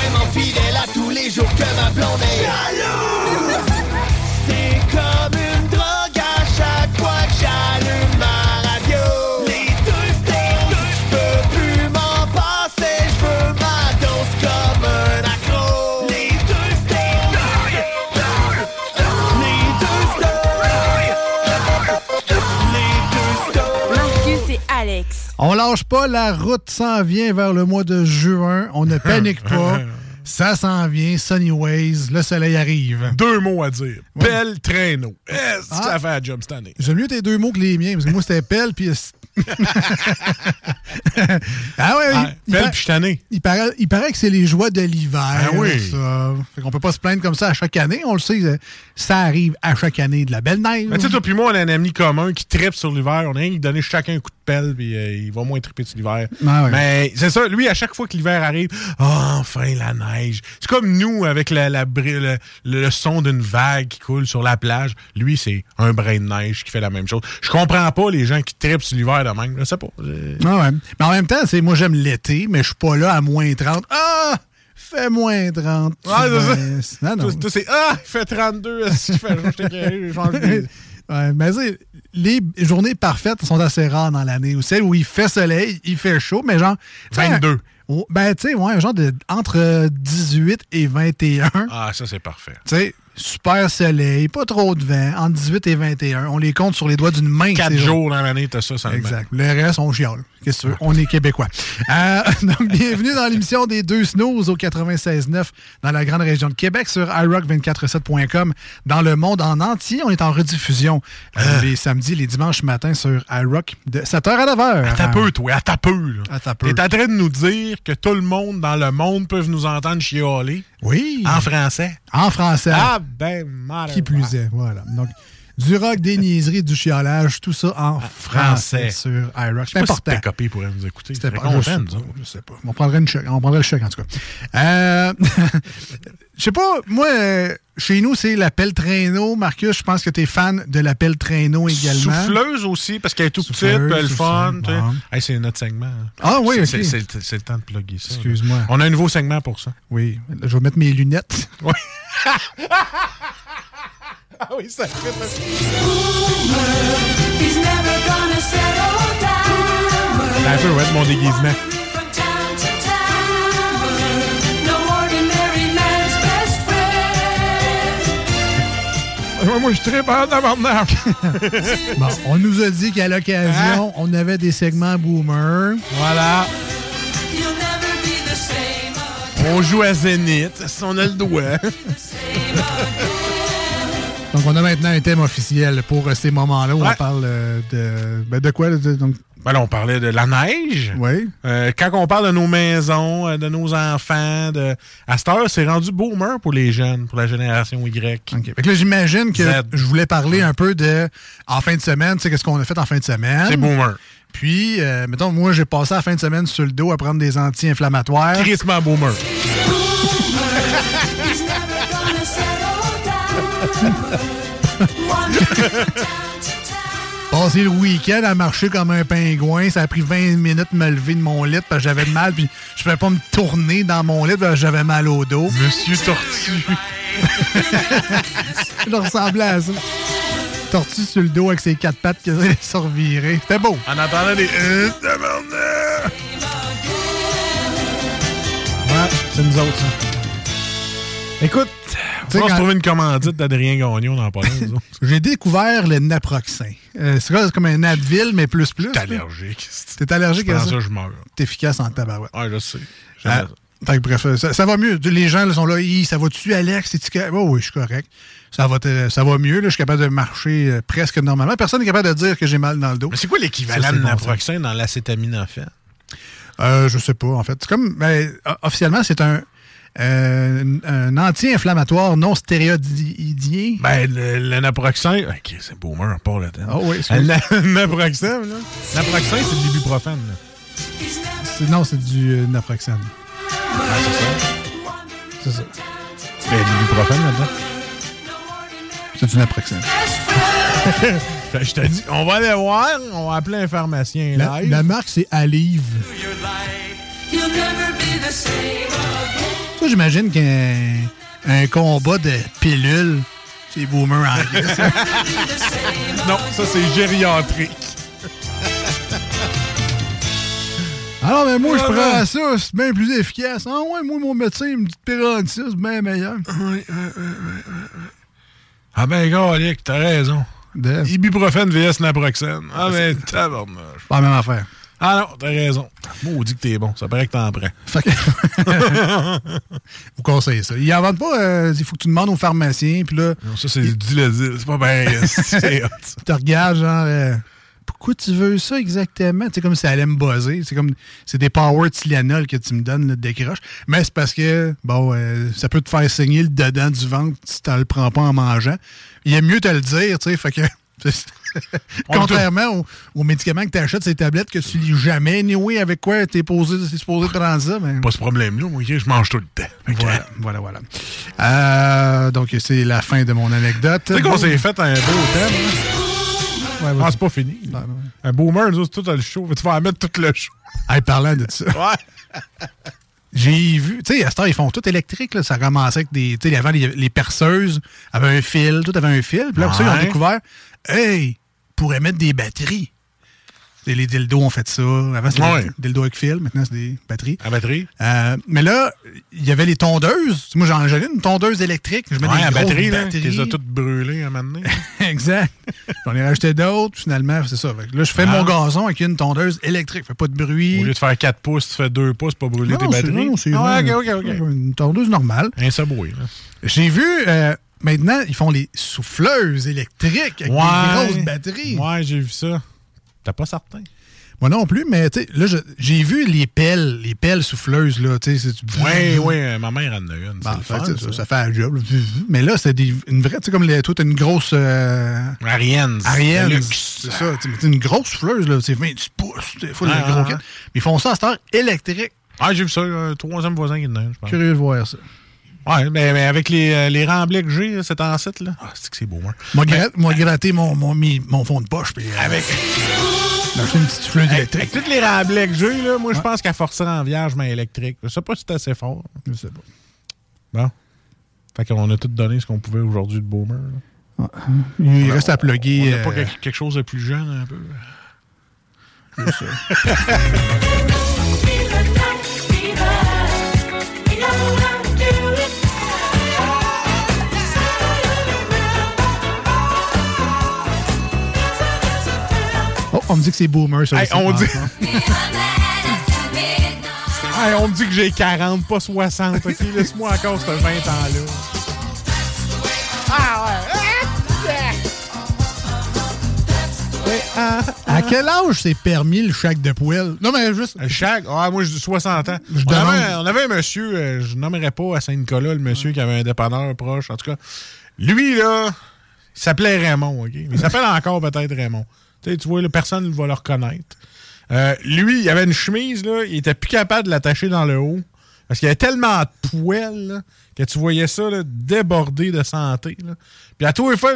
Tellement fidèle à tous les jours que ma blonde est jalouse. C'est comme une drogue à chaque fois que j'allume On lâche pas, la route s'en vient vers le mois de juin. On ne panique pas. Ça s'en vient, Sunny Ways, le soleil arrive. Deux mots à dire. Pelle, traîneau. Est-ce que Ah. ça fait la job cette année? J'aime mieux tes deux mots que les miens, parce que moi, c'était pelle, puis... ah ouais, Ah, il, par- tanné. il paraît, il paraît que c'est les joies de l'hiver. Ah oui. ça. Fait qu'on peut pas se plaindre comme ça à chaque année. On le sait, euh, ça arrive à chaque année. De la belle neige. Tu sais, toi puis moi, on a un ami commun qui tripe sur l'hiver. On a rien qui donner chacun un coup de pelle, puis euh, il va moins triper sur l'hiver. Ah. Mais c'est ça, lui, à chaque fois que l'hiver arrive, Ah, enfin la neige. C'est comme nous avec la, le, le son d'une vague qui coule sur la plage. Lui, c'est un brin de neige qui fait la même chose. Je comprends pas les gens qui tripent sur l'hiver de même. Je sais pas. Ah ouais. Mais en même temps, c'est moi j'aime l'été, mais je suis pas là à moins 30. Ah! Fait moins 30. Ah, c'est ça. Non, non. Toi, toi, c'est Ah, il fait 32. Est-ce fait je change de- Ouais, mais les journées parfaites sont assez rares dans l'année. Ou celles où il fait soleil, il fait chaud, mais genre. tu sais, 22. oh, Ben, tu sais, ouais, un genre de entre 18 et 21. Ah, ça, c'est parfait. Tu sais, super soleil, pas trop de vent, entre 18 et 21. On les compte sur les doigts d'une main. Quatre jours dans l'année, t'as ça seulement. Exact. Le reste, on chiale. Qu'est-ce que tu veux? On est québécois. Euh, donc, bienvenue dans l'émission des deux snooze au 96.9 dans la grande région de Québec sur iRock247.com. Dans le monde en entier, on est en rediffusion euh, les samedis, les dimanches matins sur iRock de 7h à 9h. À ta peu, toi, à ta peu. là. À ta peu. T'es en train de nous dire que tout le monde dans le monde peut nous entendre chialer? Oui. en français. En français. Ah, ben, mal. qui plus est. Voilà. Donc, du rock, des niaiseries, du chialage, tout ça en français, français. sur iRock. C'est important. PKP pourrait nous écouter. C'était C'était pas, je je sais pas. On prendrait, une chèque, on prendrait le chèque, en tout cas. Euh, je sais pas, moi, euh, chez nous, c'est l'appel traîneau. Marcus, je pense que tu es fan de l'appel traîneau également. Souffleuse aussi, parce qu'elle est tout petite, elle est fun. Bon. Hey, c'est notre segment. hein. Ah oui, C'est- ok. c'est- le temps de plugger ça. Excuse-moi. On a un nouveau segment pour ça. Oui, je vais mettre mes lunettes. Oui. ah oui, ça fait Un peu, ouais, de mon déguisement. Moi, je suis très bon dans Bon, on nous a dit qu'à l'occasion, on avait des segments boomer. Voilà. On joue à Zénith, si on a le doigt. Donc, on a maintenant un thème officiel pour euh, ces moments-là où Ouais. on parle euh, de, ben, de quoi? de- donc, Ben là, on parlait de la neige. Oui. Euh, quand on parle de nos maisons, de nos enfants, de... à cette heure, c'est rendu boomer pour les jeunes, pour la génération Y. OK. Fait que là, j'imagine que Z. je voulais parler un peu de en fin de semaine, tu sais, qu'est-ce qu'on a fait en fin de semaine? C'est boomer. Puis, euh, mettons, moi, j'ai passé la fin de semaine sur le dos à prendre des anti-inflammatoires. Crissement boomer. Passer le week-end à marcher comme un pingouin. Ça a pris 20 minutes de me lever de mon lit parce que j'avais mal. Puis je pouvais pas me tourner dans mon lit parce que j'avais mal au dos. Monsieur Tortue. Je ressemblais à ça. Tortue sur le dos avec ses quatre pattes qui se revirer. C'était beau. En attendant des... Euh! Ouais, c'est nous autres, ça. Écoute, sais, on va se quand- trouver une commandite d'Adrien Gagnon dans autres. J'ai découvert le naproxen. Euh, c'est comme un Advil, mais plus plus. T'es allergique. T'es allergique Je à ça? ça, je meurs. T'es efficace en tabarouette. Ouais, je sais. Ah, fait que bref, ça, ça va mieux. Les gens là, sont là, ça va-tu, Alex? C'est-tu correct? Oh, oui, je suis correct. Ça va, ça va mieux. Là, je suis capable de marcher euh, presque normalement. Personne n'est capable de dire que j'ai mal dans le dos. Mais c'est quoi l'équivalent de naproxène dans l'acétaminophène? Euh, je sais pas, en fait. C'est comme, ben, officiellement, c'est un, euh, un anti-inflammatoire non stéroïdien. Ben, le, le naproxène... OK, c'est boomer, on part le temps. Ah oui, Le na- naproxène, là. Naproxène, c'est de l'ibuprofène, là. Non, c'est du euh, naproxène. Ouais, c'est ça? C'est ça. Il y a de l'ibuprofène là-dedans? C'est du naproxène. Je te dis, on va aller voir, on va appeler un pharmacien La, live. la marque, c'est Alive. Ça, j'imagine qu'un un combat de pilules, c'est boomer anglais. ça. Non, ça c'est gériatrique. Alors, mais moi, je prends ça, c'est bien plus efficace. Ah ouais, moi, mon médecin, il me dit de Pérontis, c'est bien meilleur. Ah ben, gars, Alec, t'as raison. De... Ibuprofène vs naproxène. Ah ben, tabarnouche. Pas la même affaire. Ah non, t'as raison. Maudit que t'es bon. Ça paraît que t'en prends. Fait que- Vous conseillez ça. Ils en vendent pas, euh, il faut que tu demandes au pharmacien, puis là, Non, ça, c'est du Dilasil. C'est pas bien. Tu te regardes, genre, euh, pourquoi tu veux ça exactement? C'est comme si ça allait me buzzer. C'est comme, c'est des power Tylenol que tu me donnes, là, de décroche. Mais c'est parce que, bon, euh, ça peut te faire saigner le dedans du ventre si tu le prends pas en mangeant. Il est mieux te le dire, tu sais, fait que. Contrairement aux, aux médicaments que tu achètes, ces tablettes que tu lis jamais, anyway, avec quoi tu es posé, c'est supposé prendre ça, mais. Pas ce problème-là, moi, je mange tout le temps. Voilà, voilà, voilà. Euh, donc, c'est la fin de mon anecdote. Tu sais qu'on s'est fait un beau thème. là? Ouais, Ah, c'est pas fini. Ah, ouais. Un boomer, nous autres, tout le show. Tu vas mettre tout le show. Hey, parlant de ça, Ouais. j'ai vu, tu sais, à heure, ils font tout électrique. Là. Ça commençait avec des. Tu sais, avant, les, les perceuses avaient un fil, tout avait un fil. Puis là, après ça, ils ont Ouais. découvert, hey, pourrait mettre des batteries. Les dildos ont fait ça. Avant, c'était Ouais. des dildos avec fil. Maintenant, c'est des batteries. À batterie. Euh, mais là, il y avait les tondeuses. Moi, j'en ai une tondeuse électrique. Je mets Ouais, des à batterie, batteries. Tu les as toutes brûlées un moment donné. exact. J'en ai racheté d'autres. Finalement, c'est ça. Là, je fais Ah. mon gazon avec une tondeuse électrique. Fait pas de bruit. Au lieu de faire 4 pouces, tu fais 2 pouces pour brûler tes Non, c'est- batteries. non, c'est Ah. Une tondeuse normale. Un là. J'ai vu, euh, maintenant, ils font les souffleuses électriques avec Ouais. des grosses batteries. Ouais, j'ai vu ça. T'es pas certain? Moi non plus, mais tu sais, là, j'ai vu les pelles, les pelles souffleuses, là, tu sais. c'est- Oui, oui, ma mère en a une. Bon, le fait, fun, ça, ça. ça fait un job. là. Mais là, c'est des- une vraie, tu sais, comme les, toi, t'as une grosse euh, Ariane. Ariane. le. C'est ça, mais une grosse souffleuse, là, c'est 20 pouces, c'est full Ah, de gros ah, kit. ah. Mais Ils font ça à cette heure électrique. Ah, j'ai vu ça. Un troisième voisin qui en a une, je pense. Curieux de voir ça. Ouais, mais, mais avec les, euh, les remblais que j'ai, cet ancêtre, là. Ah, c'est que c'est beau, moi. Moi, moi gratter mon, mon, fond de poche, puis euh, Avec, une petite souffleuse avec, électrique. avec tous les remblais que j'ai, là, moi, je pense qu'elle forcerait en vierge, mais électrique. Je sais pas si c'est assez fort. Je sais pas. Bon. Fait qu'on a tout donné ce qu'on pouvait aujourd'hui de Boomer. là. Il reste à plugger. On n'a pas euh, quelque, quelque chose de plus jeune, un peu. on me dit que c'est boomer, ça Hey, on dit-. Hey, on me dit que j'ai 40, pas 60. OK, laisse-moi encore ce 20 ans-là. À quel âge c'est permis le shack de poêle? Non, mais juste. Le Shag, ah, moi, dis 60 ans. Je on, demande- avait, on avait un monsieur, euh, je nommerai pas à Saint-Nicolas, le monsieur qui avait un dépanneur proche. En tout cas, lui, là, il s'appelait Raymond, OK? Il s'appelle encore peut-être Raymond. Tu vois, là, personne ne va le reconnaître. Euh, lui, il avait une chemise, là, il était plus capable de l'attacher dans le haut. Parce qu'il y avait tellement de poils que tu voyais ça déborder de santé. Puis à tous les fois,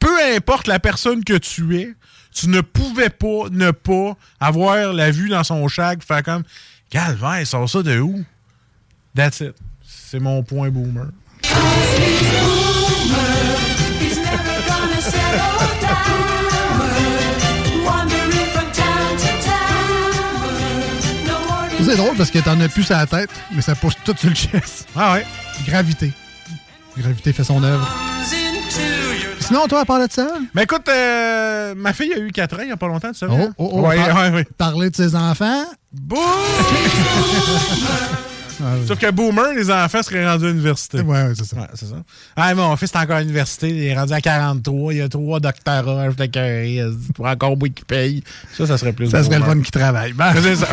peu importe la personne que tu es, tu ne pouvais pas ne pas avoir la vue dans son chag, faire comme Calvaire, sort ça de où? That's it. C'est mon point boomer. C'est drôle parce que t'en as plus sur la tête, mais ça pousse tout sur le chest. Ah ouais. Gravité. Gravité fait son œuvre. Sinon, toi, à part de ça? Mais écoute, euh, ma fille a eu 4 ans il n'y a pas longtemps, tu savais? Oh, oh, oh, Ouais, par- ouais, ouais. Parler de ses enfants. Boum! Ah, oui. Sauf que Boomer, les enfants seraient rendus à l'université. Ouais, ouais, c'est ça. Ouais, c'est ça. Ah, mon fils est encore à l'université. Il est rendu à 43. Il a trois doctorats. Je t'accueille. Pour encore beaucoup qui paye. Ça, ça serait plus Ça serait le fun qui travaille. Ben, C'est ça.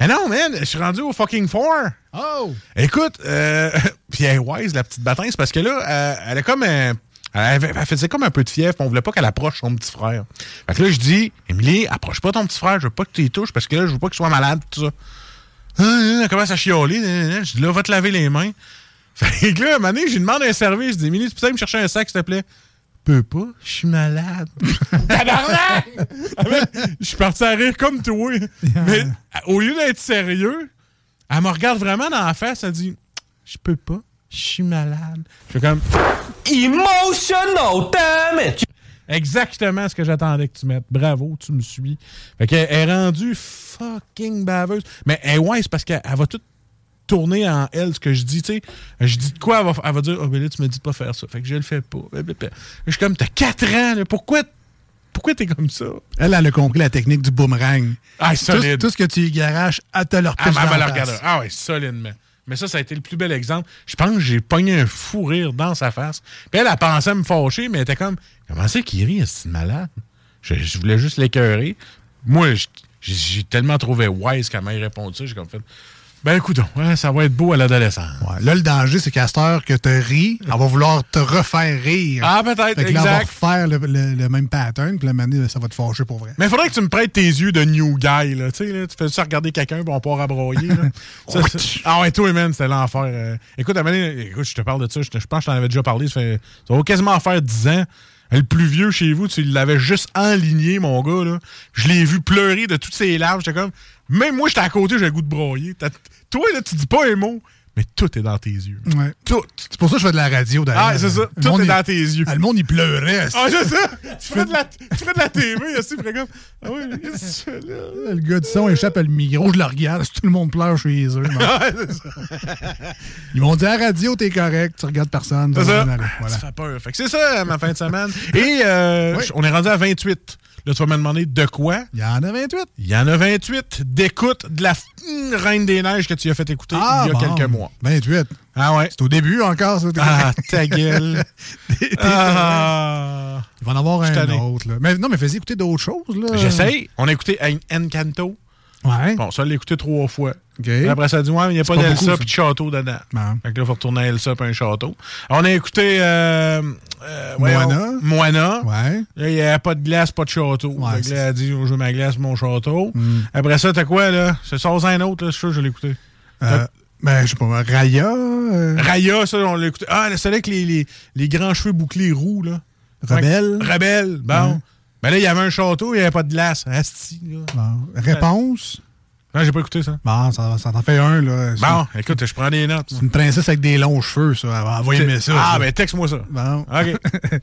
Eh non, man, je suis rendu au fucking four. Oh! Écoute, euh, puis elle est wise, la petite bâtisse, parce que là, euh, elle est comme un. Elle, avait- elle faisait comme un peu de fièvre, puis on voulait pas qu'elle approche son petit frère. Fait que là, je dis, Émilie, approche pas ton petit frère, je veux pas que tu y touches, parce que là, je veux pas qu'il soit malade, tout ça. Ah, ah, Elle commence à chialer. nan. Je dis, là, va te laver les mains. Fait que là, à un moment donné, je lui demande un service. Je dis, Émilie, tu peux me chercher un sac, s'il te plaît? Peux pas, je suis malade. Tabarnak! Ah, Je suis parti à rire comme toi. Mais au lieu d'être sérieux, elle me regarde vraiment dans la face, elle dit Je peux pas, je suis malade. Je fais comme Emotional damage! exactement ce que j'attendais que tu mettes. Bravo, tu me suis. Fait qu'elle est rendue fucking baveuse. Mais elle, ouais, c'est parce qu'elle elle va tout tourner en elle ce que je dis, tu sais. Je dis de quoi, elle va, elle va dire Oh, ben là, tu me dis de pas faire ça. Fait que je le fais pas. Je suis comme T'as 4 ans, là, pourquoi pourquoi t'es comme ça? Elle, elle a compris la technique du boomerang. Ah, solide. tout ce que tu y garages, elle te le Ah, repêche elle dans la. Ah ouais, solidement. Mais ça, ça a été le plus bel exemple. Je pense que j'ai pogné un fou rire dans sa face. Puis elle a pensé à me fâcher, mais elle était comme Comment c'est qu'il rit, est malade? Je, je voulais juste l'écœurer. Moi, je- j'ai tellement trouvé wise qu'elle m'a répondu ça. J'ai comme fait Ben écoute, ouais, ça va être beau à l'adolescence. Ouais, là, le danger, c'est qu'à cette heure que tu ris, elle va vouloir te refaire rire. Ah, peut-être, que là, elle va exact. refaire le, le- le même pattern, puis la manée, ça va te fâcher pour vrai. Mais il faudrait que tu me prêtes tes yeux de new guy, là. Tu sais, là, tu fais ça regarder quelqu'un, puis on part à broyer, là. Ça, ah ouais, toi, man, c'était l'enfer. Euh, écoute, à écoute, je te parle de ça, je, te- je pense que je t'en avais déjà parlé, ça, fait, ça va quasiment faire 10 ans. Le plus vieux chez vous, tu l'avais juste enligné, mon gars, là. Je l'ai vu pleurer de toutes ses larmes. J'étais comme, même moi, j'étais à côté, j'ai le goût de broyer. Toi, là, tu dis pas un mot, mais tout est dans tes yeux. Ouais. Tout. C'est pour ça que je fais de la radio, d'ailleurs. Ah, c'est ça. Le Tout est dans tes yeux. Ah, le monde, il pleurait. Ah, c'est ça! Tu ferais de la, tu ferais de la TV, aussi, comme, ah oui, qu'est-ce que fais là? Le gars du son échappe à le micro, je le regarde, tout le monde pleure chez eux. Ouais, c'est ça. Ils m'ont dit à la radio, t'es correct, tu regardes personne. C'est ça. Voilà. Ça fait peur. Fait que c'est ça, ma fin de semaine. Et euh, Oui. on est rendu à 28. Là, tu vas me demander de quoi? Il y en a 28. Il y en a 28 d'écoute de la Reine des Neiges que tu as fait écouter il y a bon. quelques mois. 28. Ah ouais. C'est au début encore, ça. Ah, ta gueule. Ah. Il va en avoir un autre. Là. Mais non, mais fais écouter d'autres choses. J'essaye. On a écouté En- Encanto. Ouais. Bon, ça, l'a écouté trois fois. Après, ça dit, ouais, il n'y a pas d'Elsa puis de château dedans. Fait que là, il faut retourner à Elsa puis un château. On a écouté euh, euh, Moana. Moana. Ouais. Là, il n'y a pas de glace, pas de château. Ouais, que c'est là, elle a dit, je veux ma glace, mon château. Mm. Après ça, t'as quoi, là? C'est ça, un autre, là, je suis sûr que je l'ai écouté. Euh, ben, je sais pas, Raya. Raya, ça, on l'a écouté. Ah, celui avec les, les, les grands cheveux bouclés roux, là. Rebelle. Rebelle, bon. Ben là, il y avait un château, il n'y avait pas de glace. Asti, là. Bon. Réponse? Non, j'ai pas écouté ça. Bon, ça, ça t'en fait un, là. Bon, écoute, je prends des notes. C'est une princesse avec des longs cheveux, ça. Envoyer ça. ah, ça. ben texte-moi ça. Bon. OK.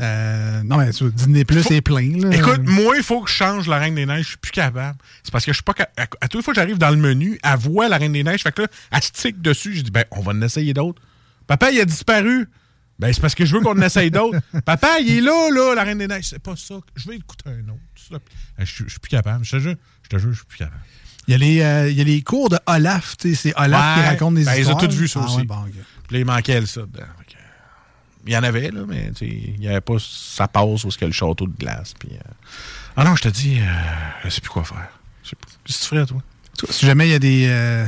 Euh, non, mais tu Disney Plus est plein, là. Écoute, moi, il faut que je change la Reine des Neiges. Je suis plus capable. C'est parce que je suis pas capable. À, à toutes les fois que j'arrive dans le menu, elle voit la Reine des Neiges. Fait que là, elle se tique dessus. Je dis, ben, on va en essayer d'autres. Papa, il a disparu. Ben, c'est parce que je veux qu'on en essaye d'autres. Papa, il est là, là, la Reine des Neiges. C'est pas ça. Je vais écouter un autre. Ça, Je suis je suis plus capable. Je te jure, je te jure, je suis plus capable. Il y, a les, euh, il y a les cours de Olaf. tu sais, C'est Olaf Ouais. qui raconte des Ben, ils ont histoires. tous vu ça Ah, aussi. ouais, bon. Puis là, il manquait ça dedans. Que- il y en avait, là, mais il n'y avait pas sa passe où ce a le château de glace. Puis, euh, Ah non, je te dis, euh, je sais plus quoi faire. Je sais plus. Qu'est-ce que tu ferais, toi? Si jamais il y a des. euh,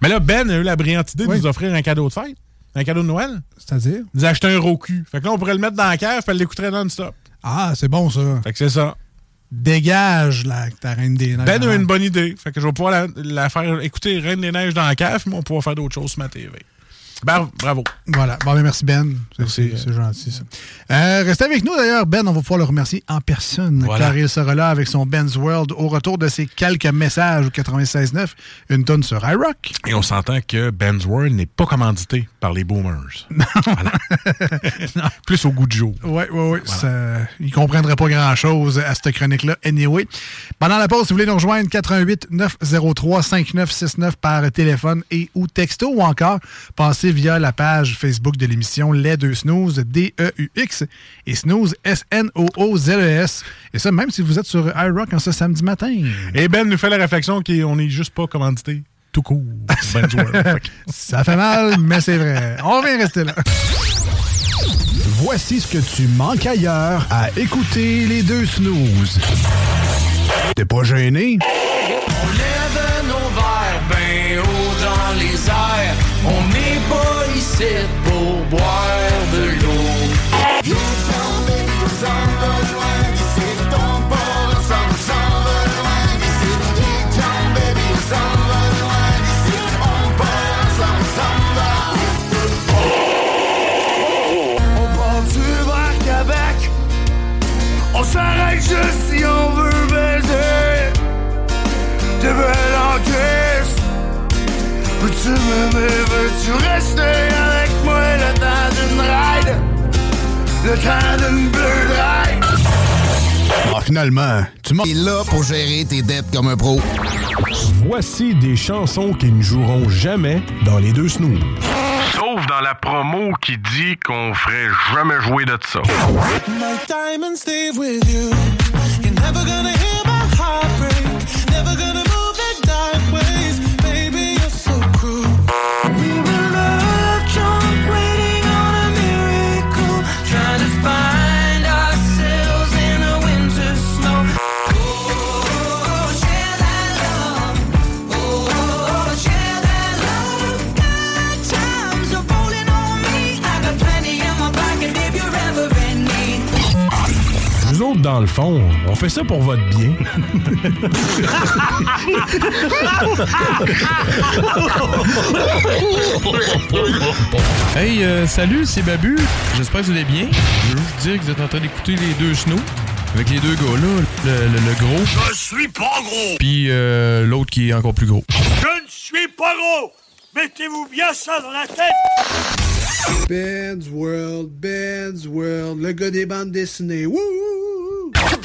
Mais là, Ben a eu la brillante idée Oui. de nous offrir un cadeau de fête, un cadeau de Noël. C'est-à-dire? Nous a acheté un Roku. Fait que là, on pourrait le mettre dans la cave, puis elle l'écouterait non-stop. Ah, c'est bon, ça. Fait que c'est ça. Dégage, là, ta Reine des Neiges. Ben a une bonne idée. Fait que je vais pouvoir la, la faire écouter Reine des Neiges dans la cave, mais on pouvoir faire d'autres choses sur ma TV. Ben, bravo. Voilà. Bon, ben, merci, Ben. C'est- Merci. C'est c'est gentil, ça. Euh, restez avec nous, d'ailleurs. Ben, on va pouvoir le remercier en personne, Voilà. car il sera là avec son Ben's World au retour de ses quelques messages au 96.9, une tonne sur iRock. Et on s'entend que Ben's World n'est pas commandité par les boomers. Voilà. Plus au goût de jour. Oui, oui, oui. Il ne comprendrait pas grand-chose à cette chronique-là. Anyway. Pendant la pause, si vous voulez nous rejoindre, 88 903 5969 par téléphone et ou texto ou encore passez via la page Facebook de l'émission Les Deux Snooze, D-E-U-X et Snooze, S-N-O-O-Z-E-S. Et ça, même si vous êtes sur iRock en ce samedi matin. Et Ben nous fait la réflexion qu'on n'est juste pas commandité tout court. Que- Ça fait mal, mais c'est vrai. On vient rester là. Voici ce que tu manques ailleurs à écouter les deux snooze. T'es pas gêné? Ici pour boire de l'eau. Viens tomber, on s'en va loin d'ici. Peux-tu m'aimer, veux-tu rester avec moi le temps d'une ride? Le temps d'une bleue ride Ah, finalement, tu m'as... là pour gérer tes dettes comme un pro. Voici des chansons qui ne joueront jamais dans les deux snooze. Sauf dans la promo qui dit qu'on ferait jamais jouer de ça. My diamonds stay with you You're never gonna hear dans le fond, on fait ça pour votre bien. Hey, euh, salut, c'est Babu. J'espère que vous allez bien. Je veux juste dire que vous êtes en train d'écouter les deux snows. Avec les deux gars là, le, le- le gros, Je suis pas gros! puis euh, l'autre qui est encore plus gros. Je ne suis pas gros! Mettez-vous bien ça dans la tête! Ben's World, Ben's World, le gars des bandes dessinées. Wouh!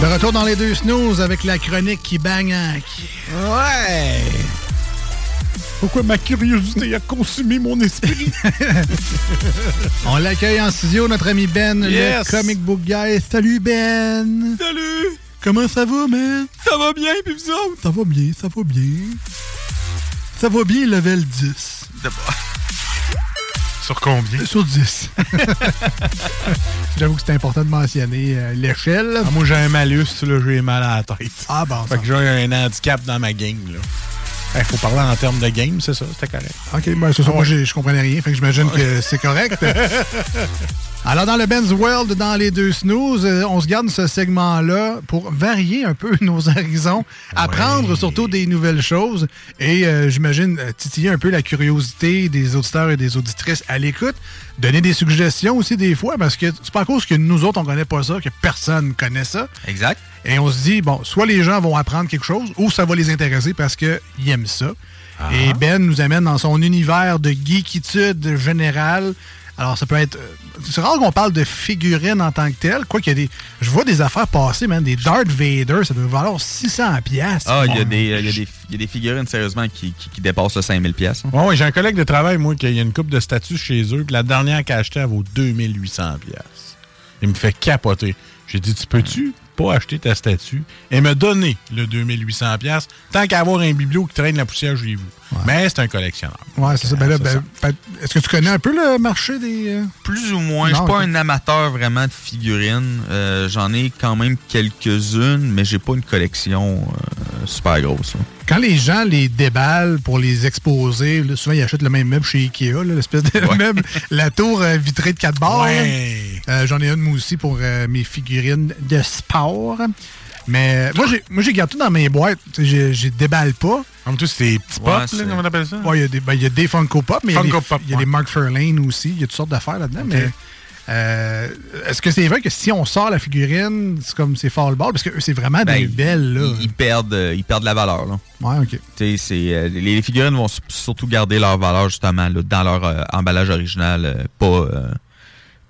De retour dans les deux snooze avec la chronique qui bang en- qui- Ouais! Pourquoi ma curiosité a consumé mon esprit? On l'accueille en studio, notre ami Ben, Yes. le comic book guy. Salut Ben! Salut! Comment ça va, man? Ça va bien, puis vous autres? Ça va bien, ça va bien. Ça va bien, level 10. Sur combien? Sur 10. J'avoue que c'est important de mentionner euh, l'échelle. Ah, moi, j'ai un malus, là, j'ai mal à la tête. Ah, bon, Fait que j'ai un handicap dans ma game, là. Il faut parler en termes de game, c'est ça, c'était correct. OK, ben, ça. Moi, je comprenais rien. Fait que j'imagine que c'est correct. Alors, dans le Ben's World, dans les deux snooze, euh, on se garde ce segment-là pour varier un peu nos horizons, apprendre surtout des nouvelles choses et, euh, j'imagine, euh, titiller un peu la curiosité des auditeurs et des auditrices à l'écoute. Donner des suggestions aussi des fois, parce que c'est pas à cause que nous autres, on connaît pas ça, que personne connaît ça. Exact. Et on se dit, bon, soit les gens vont apprendre quelque chose, ou ça va les intéresser parce qu'ils aiment ça. Et Ben nous amène dans son univers de geekitude générale. Alors, ça peut être. euh, C'est rare qu'on parle de figurines en tant que telles. Quoi qu'il y a des. Je vois des affaires passer, man. Des Darth Vader, ça doit valoir 600 piastres. Ah, il y, a des- il y, a des- il y a des figurines, sérieusement, qui, qui, qui dépassent le 5000 pièces. Ouais, ouais, j'ai un collègue de travail, moi, qui a une coupe de statues chez eux, puis la dernière qu'elle a achetée, elle vaut 2800 pièces. Il me fait capoter. J'ai dit, tu peux-tu pas acheter ta statue et me donner le 2800 pièces tant qu'à avoir un biblio qui traîne la poussière chez vous? Mais c'est un collectionneur. Ouais, c'est ça. Ben ben, Est-ce que tu connais un peu le marché des. euh, Plus ou moins. Je Non, suis pas un amateur vraiment de figurines. Euh, J'en ai quand même quelques-unes, mais j'ai pas une collection euh, super grosse. Quand les gens les déballent pour les exposer, là, souvent ils achètent le même meuble chez Ikea, l'espèce de meuble, la tour vitrée de 4 barres. Ouais. Euh, J'en ai une moi aussi pour euh, mes figurines de sport. Mais moi, j'ai, moi, j'ai gardé tout dans mes boîtes. J'ai déballe pas. Comme tous ces petits Ouais, pop, là, c'est- comment on appelle ça? Ouais, il y a des, ben, il y a des Funko Pop, mais il y a des- Pop, il y a ouais. des Mark Fairlane aussi. Il y a toutes sortes d'affaires là-dedans. Mais euh, est-ce que c'est vrai que si on sort la figurine, c'est comme c'est fall ball? Parce que eux, c'est vraiment des Ben, belles, là. Ils, ils perdent, euh, ils perdent la valeur. Là. Ouais, OK. Tu sais, c'est, euh, les, figurines vont surtout garder leur valeur justement là, dans leur euh, emballage original, euh, pas euh,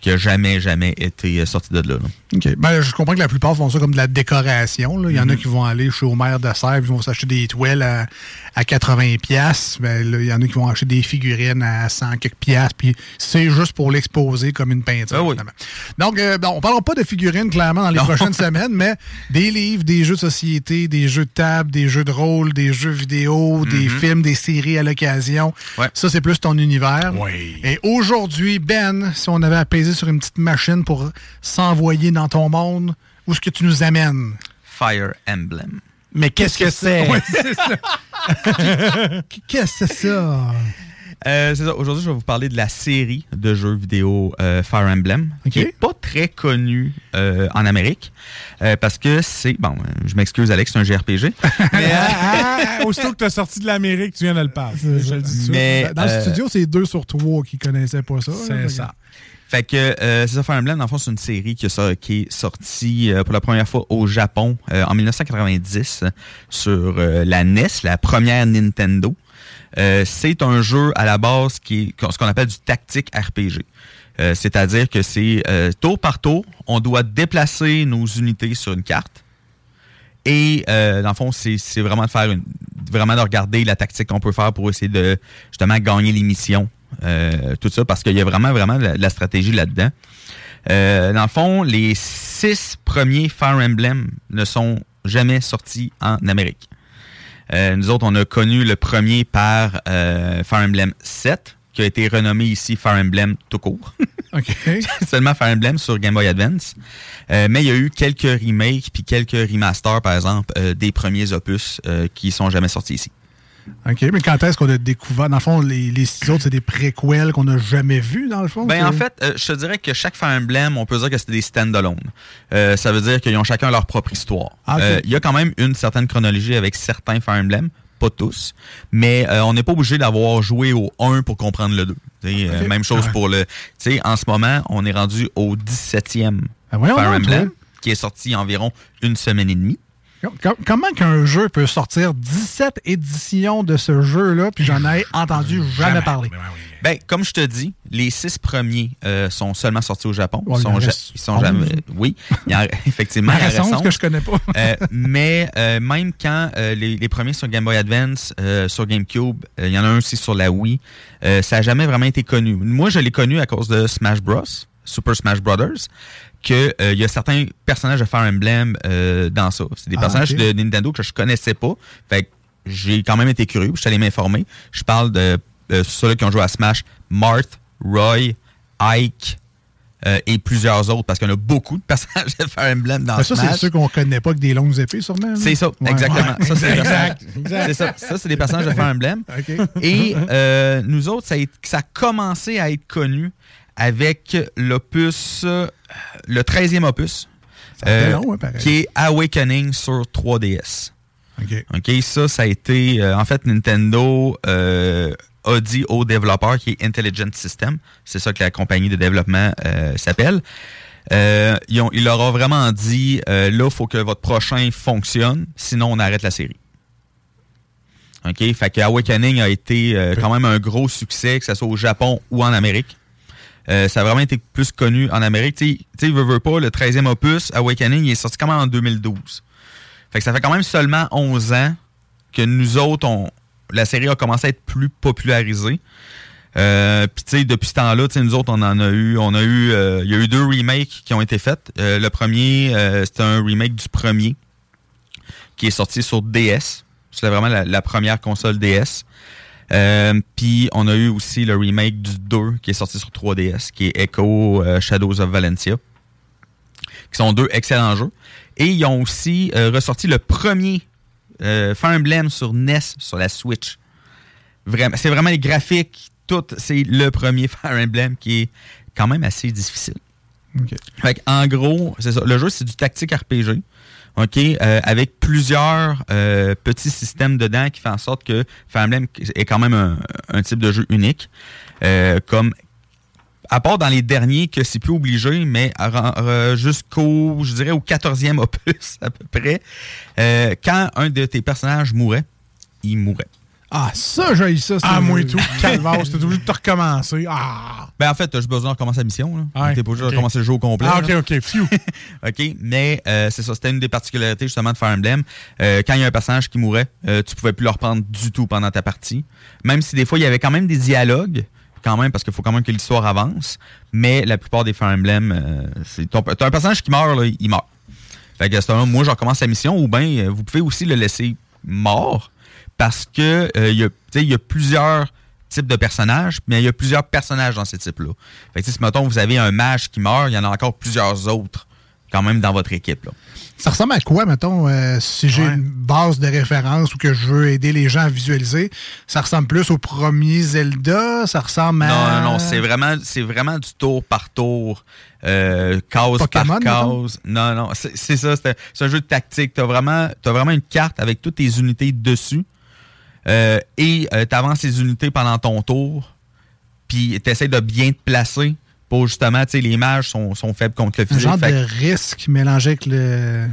qui a jamais, jamais été sorti de là. là. OK. Ben, je comprends que la plupart font ça comme de la décoration. là. Il y en a qui vont aller chez Omer de Serre, ils vont s'acheter des toiles à, à 80 pièces. Ben, il y en a qui vont acheter des figurines à 100 quelques pièces. Puis c'est juste pour l'exposer comme une peinture. finalement. Donc, euh, on parlera pas de figurines clairement dans les Non. prochaines semaines, mais des livres, des jeux de société, des jeux de table, des jeux de rôle, des jeux vidéo, des Mhm. films, des séries à l'occasion. Ça, c'est plus ton univers. Oui. Et aujourd'hui, Ben, si on avait peser sur une petite machine pour s'envoyer dans ton monde, où est-ce que tu nous amènes? Fire Emblem. Mais qu'est-ce que c'est? Ouais, c'est ça. Qu'est-ce que c'est ça? Euh, c'est ça. Aujourd'hui, je vais vous parler de la série de jeux vidéo euh, Fire Emblem, qui est pas très connue euh, en Amérique, parce que c'est... Bon, je m'excuse, Alex, c'est un JRPG. Mais ah, ah, aussitôt que tu as sorti de l'Amérique, tu viens de le passer. Je le dis. Mais, Dans le studio, c'est deux sur trois qui connaissaient pas ça. C'est ça. Fait que euh, c'est Fire Emblem, dans le fond, c'est une série qui, est sortie euh, pour la première fois au Japon euh, en 1990 euh, sur euh, la NES, la première Nintendo. Euh, c'est un jeu à la base qui est ce qu'on appelle du tactique RPG. C'est-à-dire que c'est tour par tour, on doit déplacer nos unités sur une carte. Et euh, dans le fond, c'est c'est vraiment de faire une, vraiment de regarder la tactique qu'on peut faire pour essayer de justement gagner les missions. Euh, tout ça, parce qu'il y a vraiment, vraiment de la, stratégie là-dedans. Euh, dans le fond, les six premiers Fire Emblem ne sont jamais sortis en Amérique. Euh, nous autres, on a connu le premier par Fire Emblem 7, qui a été renommé ici Fire Emblem tout court. Seulement Fire Emblem sur Game Boy Advance. Euh, mais il y a eu quelques remakes puis quelques remasters, par exemple, euh, des premiers opus euh, qui sont jamais sortis ici. OK, mais quand est-ce qu'on a découvert? Dans le fond, les, les six autres, c'est des préquels qu'on n'a jamais vus, dans le fond? Ben, en fait, euh, je te dirais que chaque Fire Emblem, on peut dire que c'est des stand-alone. Euh, ça veut dire qu'ils ont chacun leur propre histoire. Ah. Euh, Il y a quand même une certaine chronologie avec certains Fire Emblem, pas tous, mais on n'est pas obligé d'avoir joué au 1 pour comprendre le 2. T'sais, euh, Ok. même chose pour le... Tu sais, en ce moment, on est rendu au 17e Ah, voyons Fire Emblem, qui est sorti il y a environ une semaine et demie. Com- com- Comment qu'un jeu peut sortir 17 éditions de ce jeu-là, puis j'en ai entendu jamais parler? Ben, comme je te dis, les six premiers euh, sont seulement sortis au Japon. Ouais, ils sont, ja- reste ils sont onze. jamais. Oui, il y en- effectivement. En raison, que je connais pas. Euh, mais euh, même quand les, les premiers sur Game Boy Advance, sur GameCube, il y en a un aussi sur la Wii, ça n'a jamais vraiment été connu. Moi, je l'ai connu à cause de Smash Bros, Super Smash Brothers, que euh, y a certains personnages de Fire Emblem euh, dans ça. C'est des Ah, personnages de Nintendo que je connaissais pas. Fait que j'ai quand même été curieux, je suis allé m'informer. Je parle de ceux-là qui ont joué à Smash, Marth, Roy, Ike, euh, et plusieurs autres, parce qu'il y en a beaucoup de personnages de Fire Emblem dans Mais ça, c'est ceux qu'on connaît pas avec des longues épées, sûrement. là? C'est ça, Ouais. exactement. Ouais. Ça, c'est Exact. ça. Ça, c'est des personnages de Fire Emblem. Et euh, nous autres, ça a, ça a commencé à être connu avec l'opus, le 13e opus, long, hein, qui est Awakening sur 3DS. OK. OK, ça, ça a été. euh, en fait, Nintendo euh, a dit aux développeurs qui est Intelligent System, c'est ça que la compagnie de développement euh, s'appelle. Euh, ils ont- il leur a vraiment dit euh, là, il faut que votre prochain fonctionne, sinon on arrête la série. OK? Fait que Awakening a été euh, quand même un gros succès, que ce soit au Japon ou en Amérique. Euh, ça a vraiment été plus connu en Amérique. Tu sais- veux, veux pas, le 13e opus, Awakening, il est sorti quand même en 2012. Fait que ça fait quand même seulement 11 ans que nous autres, la série a commencé à être plus popularisée. Euh, Puis tu sais, depuis ce temps-là, nous autres, on en a eu, on a eu, euh, il y a eu deux remakes qui ont été faits. Euh, le premier, c'était un remake du premier qui est sorti sur DS. C'était vraiment la première console DS. Euh, Puis on a eu aussi le remake du 2 qui est sorti sur 3DS, qui est Echo euh, Shadows of Valencia, qui sont deux excellents jeux. Et ils ont aussi euh, ressorti le premier Fire Emblem sur NES sur la Switch. Vraiment, c'est vraiment les graphiques, tout. C'est le premier Fire Emblem qui est quand même assez difficile. OK. Fait en gros, c'est ça. Le jeu, c'est du tactique RPG. OK? euh, avec plusieurs euh, petits systèmes dedans qui fait en sorte que Fire est quand même un, type de jeu unique. Euh, comme à part dans les derniers que c'est plus obligé, mais jusqu'au, je dirais, au 14e opus à peu près, quand un de tes personnages mourait, il mourait. Ah, ça, j'ai ça. c'est- Ah, moi et tout. Calvaire, t'es obligé de te recommencer. Ah! Ben en fait, t'as juste besoin de recommencer la mission. Là. Ouais, T'es pas obligé de recommencer le jeu au complet. Ah, ok, ok. Phew. OK, mais euh, c'est ça, c'était une des particularités justement de Fire Emblem. Euh, quand il y a un personnage qui mourait, euh, tu pouvais plus le reprendre du tout pendant ta partie. Même si des fois, il y avait quand même des dialogues, quand même, parce qu'il faut quand même que l'histoire avance. Mais la plupart des Fire Emblem, euh, c'est ton- t'as un personnage qui meurt, là, il meurt. Fait que à ce moment-là, moi, je recommence la mission, ou bien vous pouvez aussi le laisser mort, parce que euh, il y, a- y plusieurs types de personnages, mais il y a plusieurs personnages dans ces types-là. Fait que si, mettons, vous avez un mage qui meurt, il y en a encore plusieurs autres, quand même, dans votre équipe. Là. Ça ressemble à quoi, mettons, euh, si j'ai une base de référence ou que je veux aider les gens à visualiser? Ça ressemble plus au premier Zelda? Ça ressemble à... Non, non, non, c'est vraiment, c'est vraiment du tour par tour, euh, Pokémon, par mettons? case. Non, non, c'est ça, c'est un jeu de tactique. Tu as vraiment, t'as vraiment une carte avec toutes tes unités dessus euh, et tu avances les unités pendant ton tour, puis tu essaies de bien te placer pour justement, tu sais, les mages sont, sont faibles contre le Un physique. genre Fait de que risque mélangé avec le...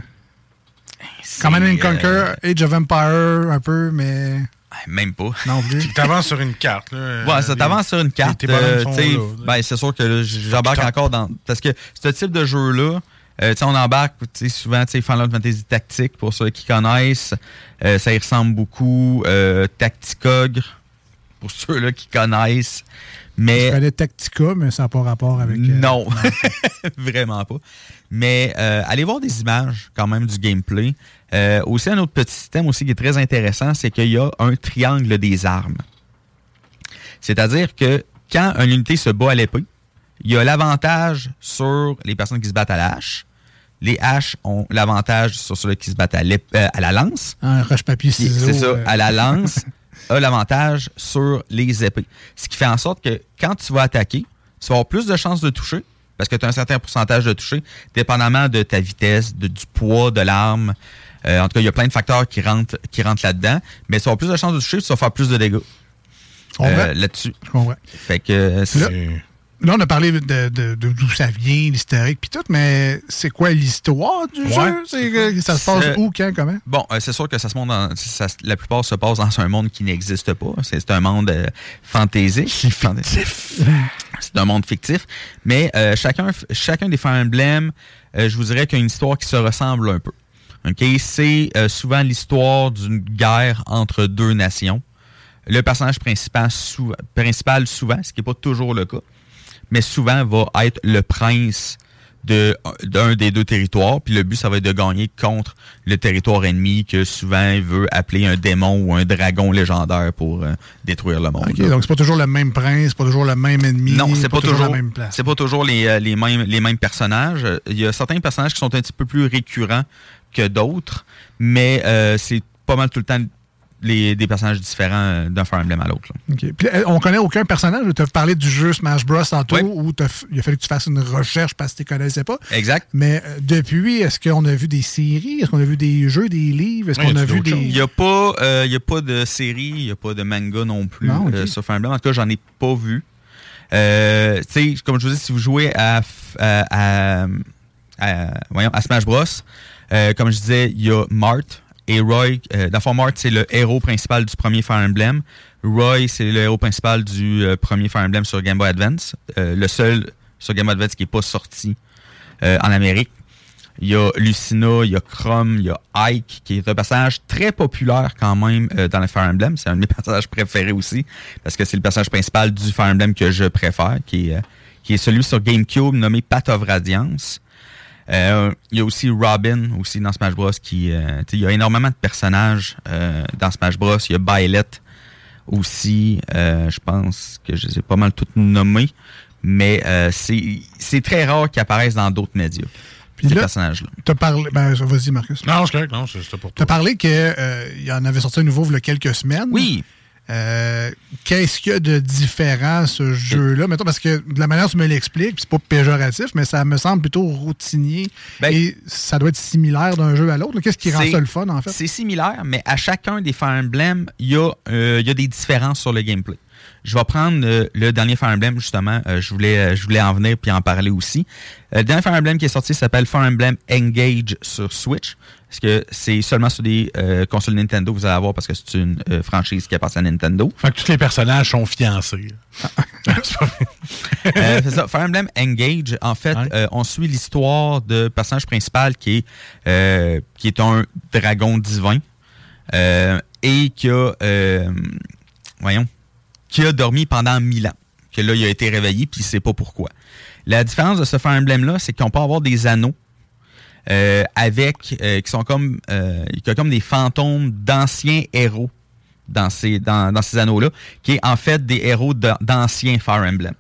Command and Conquer, euh, Age of Empire, un peu, mais... Même pas. Non plus. Tu t'avances sur une carte. Là, Ouais, ça t'avance sur une carte. euh, ben, c'est sûr que j'embarque encore dans. Parce que ce type de jeu-là, euh, on embarque tu sais, souvent tu sais, Final Fantasy Tactique, pour ceux qui connaissent. Euh, ça y ressemble beaucoup. Euh, Tacticogre, pour ceux-là qui connaissent. Mais Je connais Tactica, mais ça n'a pas rapport avec... euh, non, vraiment pas. Mais allez voir des images quand même du gameplay. Aussi, un autre petit système aussi qui est très intéressant, c'est qu'il y a un triangle des armes. C'est-à-dire que quand une unité se bat à l'épée, il y a l'avantage sur les personnes qui se battent à la hache. Les haches ont l'avantage sur ceux qui se battent à, euh, à la lance. Un roche-papier ciseaux. C'est ça, euh, à la lance, a l'avantage sur les épées. Ce qui fait en sorte que quand tu vas attaquer, tu vas avoir plus de chances de toucher, parce que tu as un certain pourcentage de toucher, dépendamment de ta vitesse, de- du poids de l'arme. Euh, en tout cas, il y a plein de facteurs qui rentrent, qui rentrent là-dedans. Mais tu vas avoir plus de chances de toucher, tu vas faire plus de dégâts. Là-dessus. Je comprends. Fait que c'est- Là, on a parlé de, de- de- d'où ça vient, l'historique, puis tout, mais c'est quoi l'histoire du Ouais. jeu? C'est ça se passe C'est- où, quand, comment? Bon, euh, c'est sûr que ça se monte dans, ça- la plupart se passe dans un monde qui n'existe pas. C'est c'est un monde euh, fantaisique. fictif. C'est un monde fictif. Mais euh, chacun, chacun des Fire Emblem, euh, je vous dirais qu'il y a une histoire qui se ressemble un peu. C'est souvent l'histoire d'une guerre entre deux nations. Le personnage principal, sou- principal souvent, ce qui n'est pas toujours le cas, mais souvent va être le prince de d'un des deux territoires. Puis le but, ça va être de gagner contre le territoire ennemi que souvent il veut appeler un démon ou un dragon légendaire pour euh, détruire le monde. Donc c'est pas toujours le même prince, pas toujours le même ennemi. Non, c'est pas, toujours, la même place. c'est pas toujours les, euh, les mêmes les mêmes personnages. Il y a certains personnages qui sont un petit peu plus récurrents que d'autres, mais euh, c'est pas mal tout le temps les, des personnages différents euh, d'un Fire Emblem à l'autre. Puis, euh, on connaît aucun personnage. Tu as parlé du jeu Smash Bros. tantôt où t'as f- il a fallu que tu fasses une recherche parce que tu ne connaissais pas. Exact. Mais euh, depuis, est-ce qu'on a vu des séries? Est-ce qu'on a vu des jeux, des livres? Est-ce qu'on a vu des. Il n'y a, pas, euh, il y a pas de série, il n'y a pas de manga non plus Non, euh, sur Fire Emblem. En tout cas, j'en ai pas vu. Euh, tu sais, comme je vous dis, si vous jouez à, à, à- à- voyons, à Smash Bros, euh, comme je disais, il y a Mart et Roy. Euh, dans Mart, c'est le héros principal du premier Fire Emblem. Roy, c'est le héros principal du euh, premier Fire Emblem sur Game Boy Advance. Euh, le seul sur Game Boy Advance qui n'est pas sorti euh, en Amérique. Il y a Lucina, il y a Chrome, il y a Ike, qui est un personnage très populaire quand même dans le Fire Emblem. C'est un de mes personnages préférés aussi, parce que c'est le personnage principal du Fire Emblem que je préfère, qui est, qui est celui sur GameCube nommé Path of Radiance. Euh, il y a aussi Robin, aussi dans Smash Bros. Qui, euh, tu sais, il y a énormément de personnages euh, dans Smash Bros. Il y a Byleth aussi, euh, je pense que je les ai pas mal toutes nommées, mais euh, c'est c'est très rare qu'ils apparaissent dans d'autres médias. Puis ces là, personnages-là. Tu as parlé. Ben, vas-y, Marcus. Non, c'est correct. Non, c'est c'était pour Tu as parlé qu'il y en avait sorti un nouveau il y a quelques semaines. Oui. Euh, Qu'est-ce qu'il y a de différent, ce jeu-là? Mettons, parce que de la manière dont tu me l'expliques, c'est pas péjoratif, mais ça me semble plutôt routinier. et ça doit être similaire d'un jeu à l'autre. Qu'est-ce qui rend Ben, ça le fun, en fait? C'est similaire, mais à chacun des Fire Emblem, il y, euh, il y a des différences sur le gameplay. Je vais prendre le dernier Fire Emblem, justement. euh, je, voulais, euh, je voulais en venir puis en parler aussi. Euh, le dernier Fire Emblem qui est sorti s'appelle Fire Emblem Engage sur Switch. Parce que c'est seulement sur des euh, consoles Nintendo vous allez avoir parce que c'est une franchise qui appartient à Nintendo. Fait que tous les personnages sont fiancés. C'est ça. Fire Emblem Engage, en fait, on suit l'histoire de personnage principal qui est, euh, qui est un dragon divin euh, et qui a, euh, voyons, qui a dormi pendant mille ans. Que là, il a été réveillé, puis il sait pas pourquoi. La différence de ce Fire Emblem-là, c'est qu'on peut avoir des anneaux euh, avec euh, qui sont comme euh, qui ont comme des fantômes d'anciens héros dans ces dans, ces anneaux là qui est en fait des héros d'an- d'anciens Fire Emblem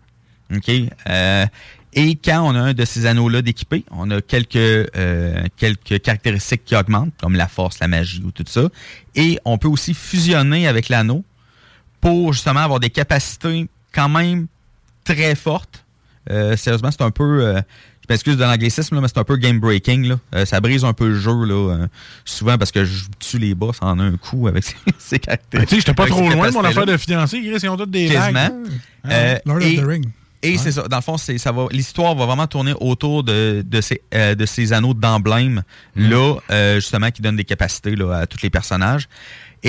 Euh, et quand on a un de ces anneaux là d'équipé on a quelques euh, quelques caractéristiques qui augmentent comme la force la magie ou tout ça et on peut aussi fusionner avec l'anneau pour justement avoir des capacités quand même très fortes euh, sérieusement, c'est un peu. euh, je m'excuse de l'anglicisme, mais c'est un peu game breaking. Là. Euh, ça brise un peu le jeu, là, souvent parce que je tue les boss en un coup avec ces, ces caractères. Tu sais, j'étais pas trop loin de mon affaire de fiancé. Chris, Ils ont tous des Quasiment. bagues. Euh, Lord of et the Ring. et Ouais. c'est ça. Dans le fond, c'est ça va. L'histoire va vraiment tourner autour de, de ces euh, de ces anneaux d'emblème Mm. là, euh, justement, qui donnent des capacités là, à tous les personnages.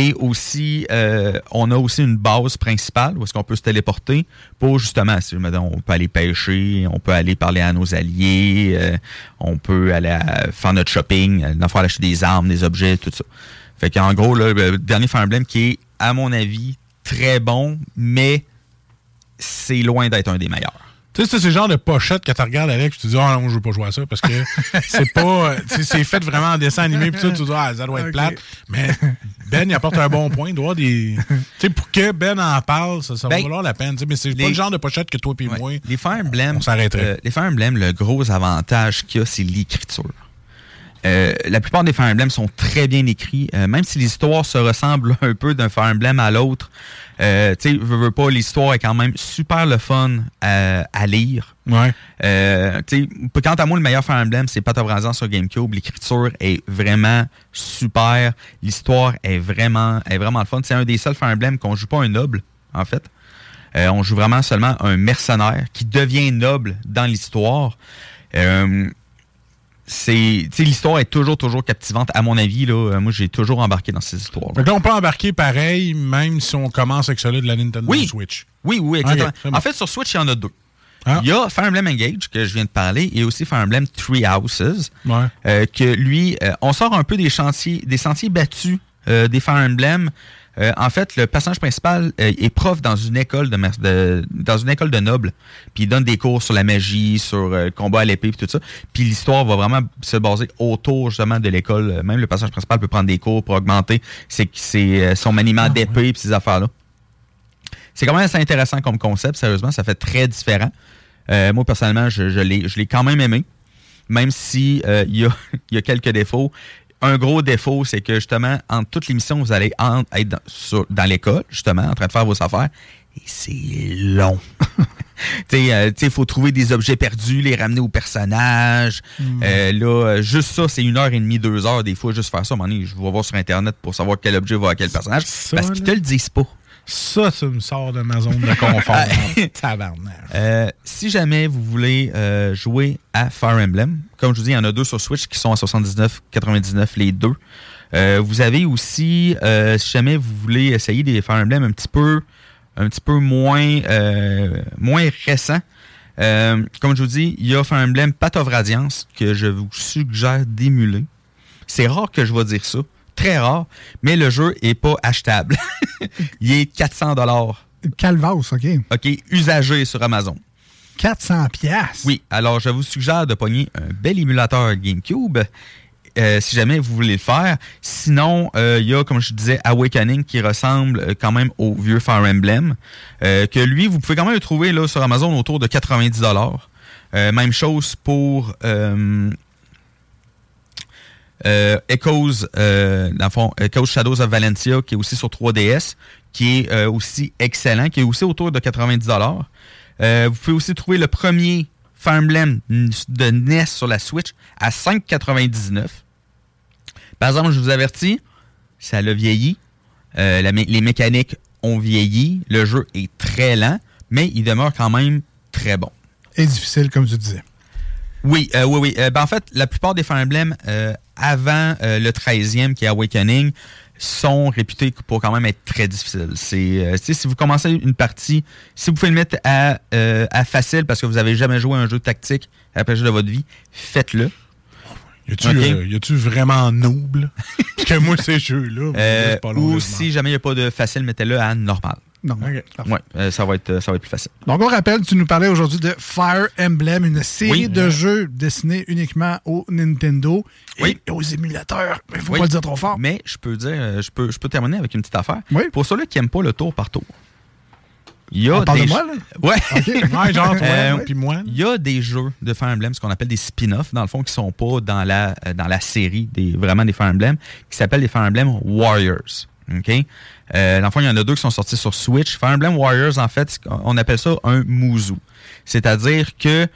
Et aussi, euh, on a aussi une base principale où est-ce qu'on peut se téléporter pour justement, si mettons, on peut aller pêcher, on peut aller parler à nos alliés, euh, on peut aller faire notre shopping, aller acheter des armes, des objets, tout ça. Fait qu'en gros, là, le dernier Fire qui est, à mon avis, très bon, mais c'est loin d'être un des meilleurs. Tu sais, c'est ce genre de pochette que tu regardes avec, tu te dis, ah non, je veux pas jouer à ça parce que c'est pas. tu sais, C'est fait vraiment en dessin animé, puis ça, tu te dis, ah, ça doit être Ok. plate. Mais Ben, il apporte un bon point. Il doit des. Tu sais, pour que Ben en parle, ça, ça va Ben, valoir la peine. tu sais, Mais c'est pas le genre de pochette que toi et moi. Les Fire Emblem, On s'arrêterait. euh, les Fire Emblem, le gros avantage qu'il y a, c'est l'écriture. Euh, la plupart des Fire Emblem sont très bien écrits, euh, même si l'histoire se ressemble un peu d'un Fire Emblem à l'autre. Euh, tu sais, veux, veux pas, l'histoire est quand même super le fun à, à lire. Ouais. Euh, tu sais, quant à moi, le meilleur Fire Emblem, c'est Radiance sur GameCube. L'écriture est vraiment super. L'histoire est vraiment, est vraiment le fun. C'est un des seuls Fire Emblem qu'on joue pas un noble, en fait. Euh, on joue vraiment seulement un mercenaire qui devient noble dans l'histoire. Euh, c'est, l'histoire est toujours, toujours captivante. À mon avis, là, euh, moi, j'ai toujours embarqué dans ces histoires. Fait que là, on peut embarquer pareil, même si on commence avec celui de la Nintendo Oui. Switch. Oui, oui, exactement. Bon. En fait, sur Switch, il y en a deux. Ah. Il y a Fire Emblem Engage, que je viens de parler, et aussi Fire Emblem Three Houses, Ouais. euh, que lui, euh, on sort un peu des chantiers, des sentiers battus euh, des Fire Emblem. Euh, en fait, le personnage principal euh, est prof dans une école de, de- dans une école de nobles, puis il donne des cours sur la magie, sur euh, le combat à l'épée, puis tout ça. Puis l'histoire va vraiment se baser autour justement de l'école. Même le personnage principal peut prendre des cours pour augmenter ses, ses, son maniement d'épée, puis ces affaires-là. C'est quand même assez intéressant comme concept, sérieusement, ça fait très différent. Euh, moi, personnellement, je, je l'ai quand même aimé, même si euh, il y, a, y a quelques défauts. Un gros défaut, c'est que justement, en toute l'émission, vous allez en- être dans, sur- dans l'école, justement, en train de faire vos affaires. Et c'est long. tu sais, il faut trouver des objets perdus, les ramener au personnage. Hmm. Euh, là, euh, juste ça, c'est une heure et demie, deux heures, des fois, juste faire ça. À un moment donné, je vais voir sur Internet pour savoir quel objet va à quel personnage. parce qu'ils te le disent pas. Ça, ça me sort de ma zone de confort. Tabarnak. Euh, si jamais vous voulez euh, jouer à Fire Emblem, comme je vous dis, il y en a deux sur Switch qui sont à 79,99 les deux. Euh, vous avez aussi, si jamais vous voulez essayer des Fire Emblem un petit peu, un petit peu moins, moins récents, comme je vous dis, il y a Fire Emblem Path of Radiance que je vous suggère d'émuler. C'est rare que je vais dire ça, très rare, mais le jeu est pas achetable. il est 400 dollars. Calvas, OK. OK, usagé sur Amazon. 400 pièces. Oui, alors je vous suggère de pogner un bel émulateur GameCube euh, si jamais vous voulez le faire. Sinon, euh, il y a, comme je disais, Awakening qui ressemble euh, quand même au vieux Fire Emblem. euh, que lui, vous pouvez quand même le trouver là, sur Amazon autour de 90 Euh, Même chose pour euh, Echoes, euh, dans le fond, Echoes Shadows of Valentia, qui est aussi sur 3DS, qui est euh, aussi excellent, qui est aussi autour de 90 euh, Vous pouvez aussi trouver le premier Fire Emblem de NES sur la Switch à 5,99. Par exemple, je vous avertis, ça l'a vieilli. La mé- les mécaniques ont vieilli. Le jeu est très lent, mais il demeure quand même très bon. Et difficile, comme tu disais. Oui, oui, oui. Ben, en fait, la plupart des Fire Emblem avant euh, le 13e, qui est Awakening, sont réputés pour quand même être très difficiles. C'est, euh, si vous commencez une partie, si vous pouvez le mettre à, euh, à facile parce que vous avez jamais joué à un jeu tactique à la période de votre vie, faites-le. Y a-tu vraiment noble? Parce que moi, ces jeux-là, c'est pas long. ou si jamais il n'y a pas de facile, mettez-le à normal. Non. Ouais, euh, ça, va être, ça va être plus facile. Donc, on rappelle, tu nous parlais aujourd'hui de Fire Emblem, une série Oui. de jeux destinés uniquement au Nintendo Oui. et aux émulateurs. Il faut Oui. pas le dire trop fort. Mais je peux dire, euh, je peux, je peux terminer avec une petite affaire. Oui. Pour ceux-là qui n'aiment pas le tour par tour. Il y a On parle des de moi, jeux- là? Ouais. OK. Ouais, genre toi, Euh, ouais. Puis moi. Il y a des jeux de Fire Emblem, ce qu'on appelle des spin-offs, dans le fond, qui sont pas dans la, euh, dans la série des, vraiment des Fire Emblem, qui s'appellent des Fire Emblem Warriors. OK? Euh, dans le fond, il y en a deux qui sont sortis sur Switch. Fire Emblem Warriors, en fait, on appelle ça un Muzu. C'est-à-dire que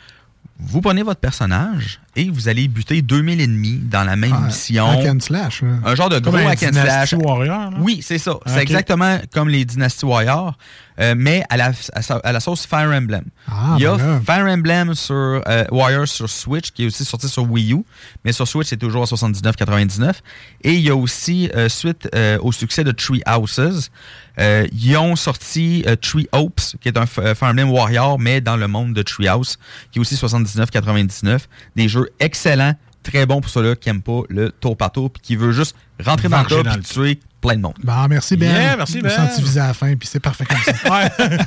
vous prenez votre personnage et vous allez buter 2000 ennemis dans la même Ah, mission. hack and slash. Un genre de gros un hack and Dynasty slash. Warrior? Oui, c'est ça. C'est exactement comme les Dynasty Warriors, euh, mais à la, à, sauce Fire Emblem. Ah, Il y a ben. Fire Emblem sur euh, Warriors sur Switch, qui est aussi sorti sur Wii U, mais sur Switch, c'est toujours à 79,99. Et il y a aussi, euh, suite euh, au succès de Tree Houses, euh, ils ont sorti euh, Tree Hopes, qui est un euh, Emblem Warrior, mais dans le monde de Tree House, qui est aussi 79,99. Des jeux excellents, très bons pour ceux-là qui n'aiment pas le tour par tour, puis qui veut juste rentrer dans le et le tuer plein de monde. Bon, merci Ben. Yeah, merci, Je me Ben. sens visé à la fin, puis c'est parfait comme ça.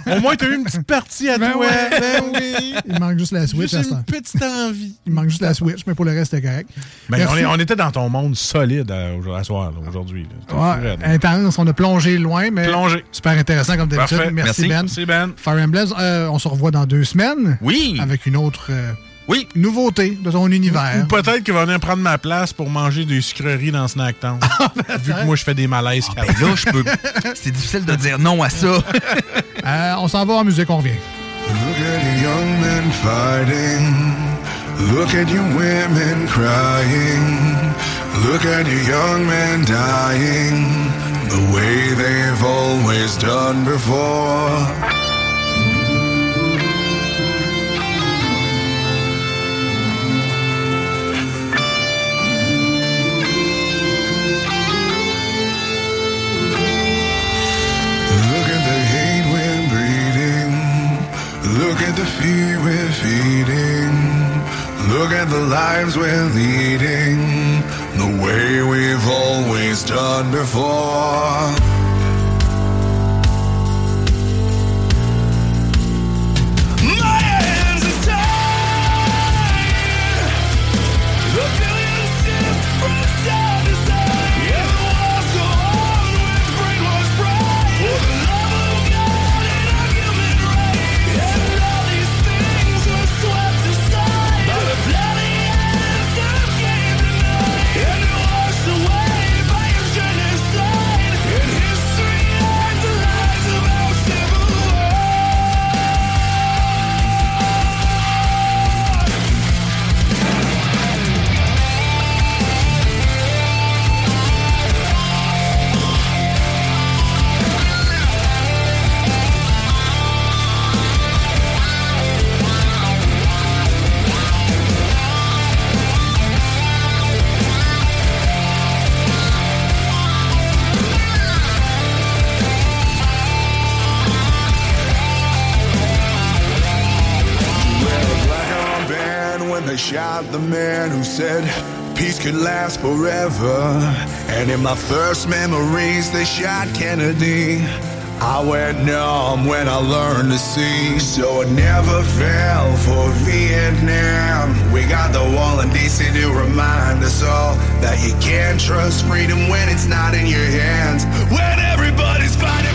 Ouais. Au moins, t'as eu une petite partie à Ben toi. ouais. Ben oui. Il manque juste la Switch. Une petite envie. Il manque juste la Switch, mais pour le reste, c'était correct. Ben, Merci. on, est- on était dans ton monde solide à, à soir, là, aujourd'hui. là. C'était Ouais, fou, raide. intense, on a plongé loin, mais Plongé. super intéressant comme d'habitude. Merci, Merci. Ben. Merci, Ben. Fire Emblem, euh, on se revoit dans deux semaines Oui! avec une autre euh, Oui! nouveauté de ton univers. Ou peut-être qu'il va venir prendre ma place pour manger des sucreries dans Snack Town. Vu que moi, je fais des malaises. Ben là, je peux. C'est difficile de dire non à ça. Euh, on s'en va en musique, on revient. Look at you young men fighting. Look at you women crying. Look at you young men dying. The way they've always done before. Look at the fear we're feeding. Look at the lives we're leading. The way we've always done before. I shot the man who said peace could last forever. And in my first memories, they shot Kennedy. I went numb when I learned to see, so I never fell for Vietnam. We got the wall in DC to remind us all that you can't trust freedom when it's not in your hands. When everybody's fighting.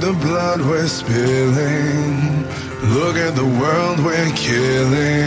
the blood we're spilling. Look at the world we're killing.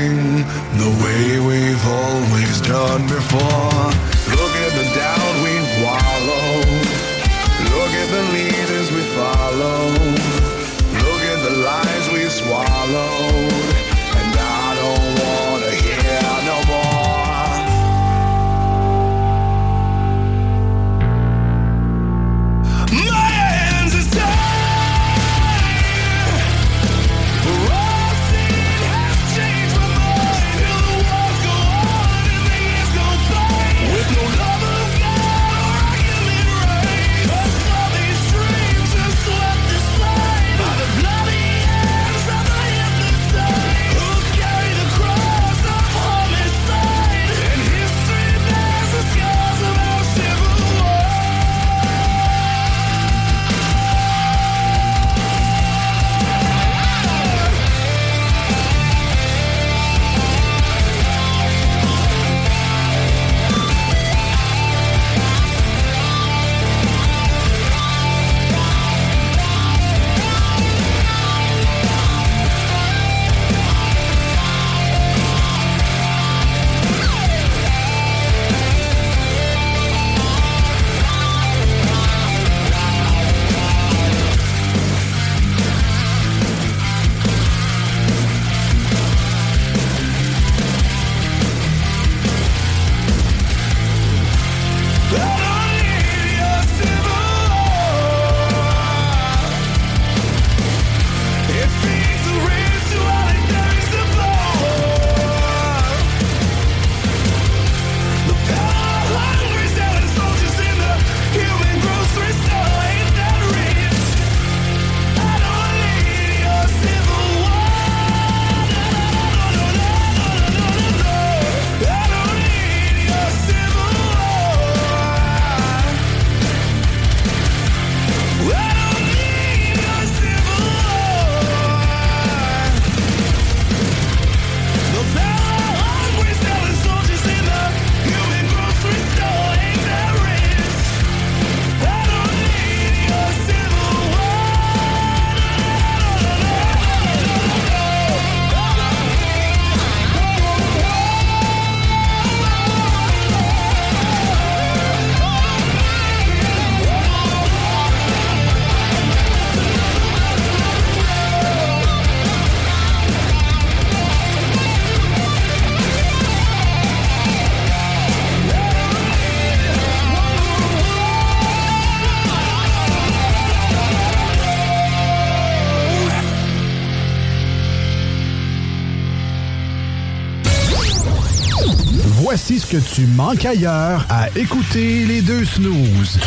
tu manques ailleurs à écouter les deux snooze.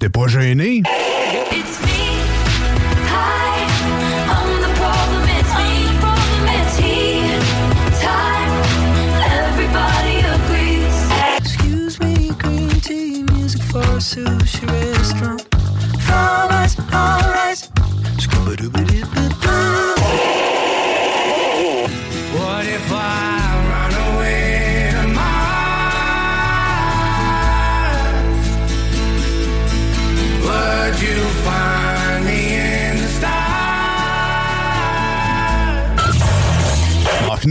T'es pas gêné?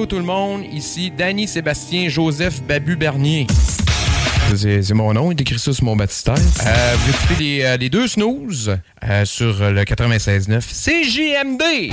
Allô tout le monde, ici Danny Sébastien Joseph Babu Bernier. C'est mon nom, il écrit ça sur mon baptistère. Euh, vous écoutez les, euh, les deux snooze euh, sur le 96.9 CJMD.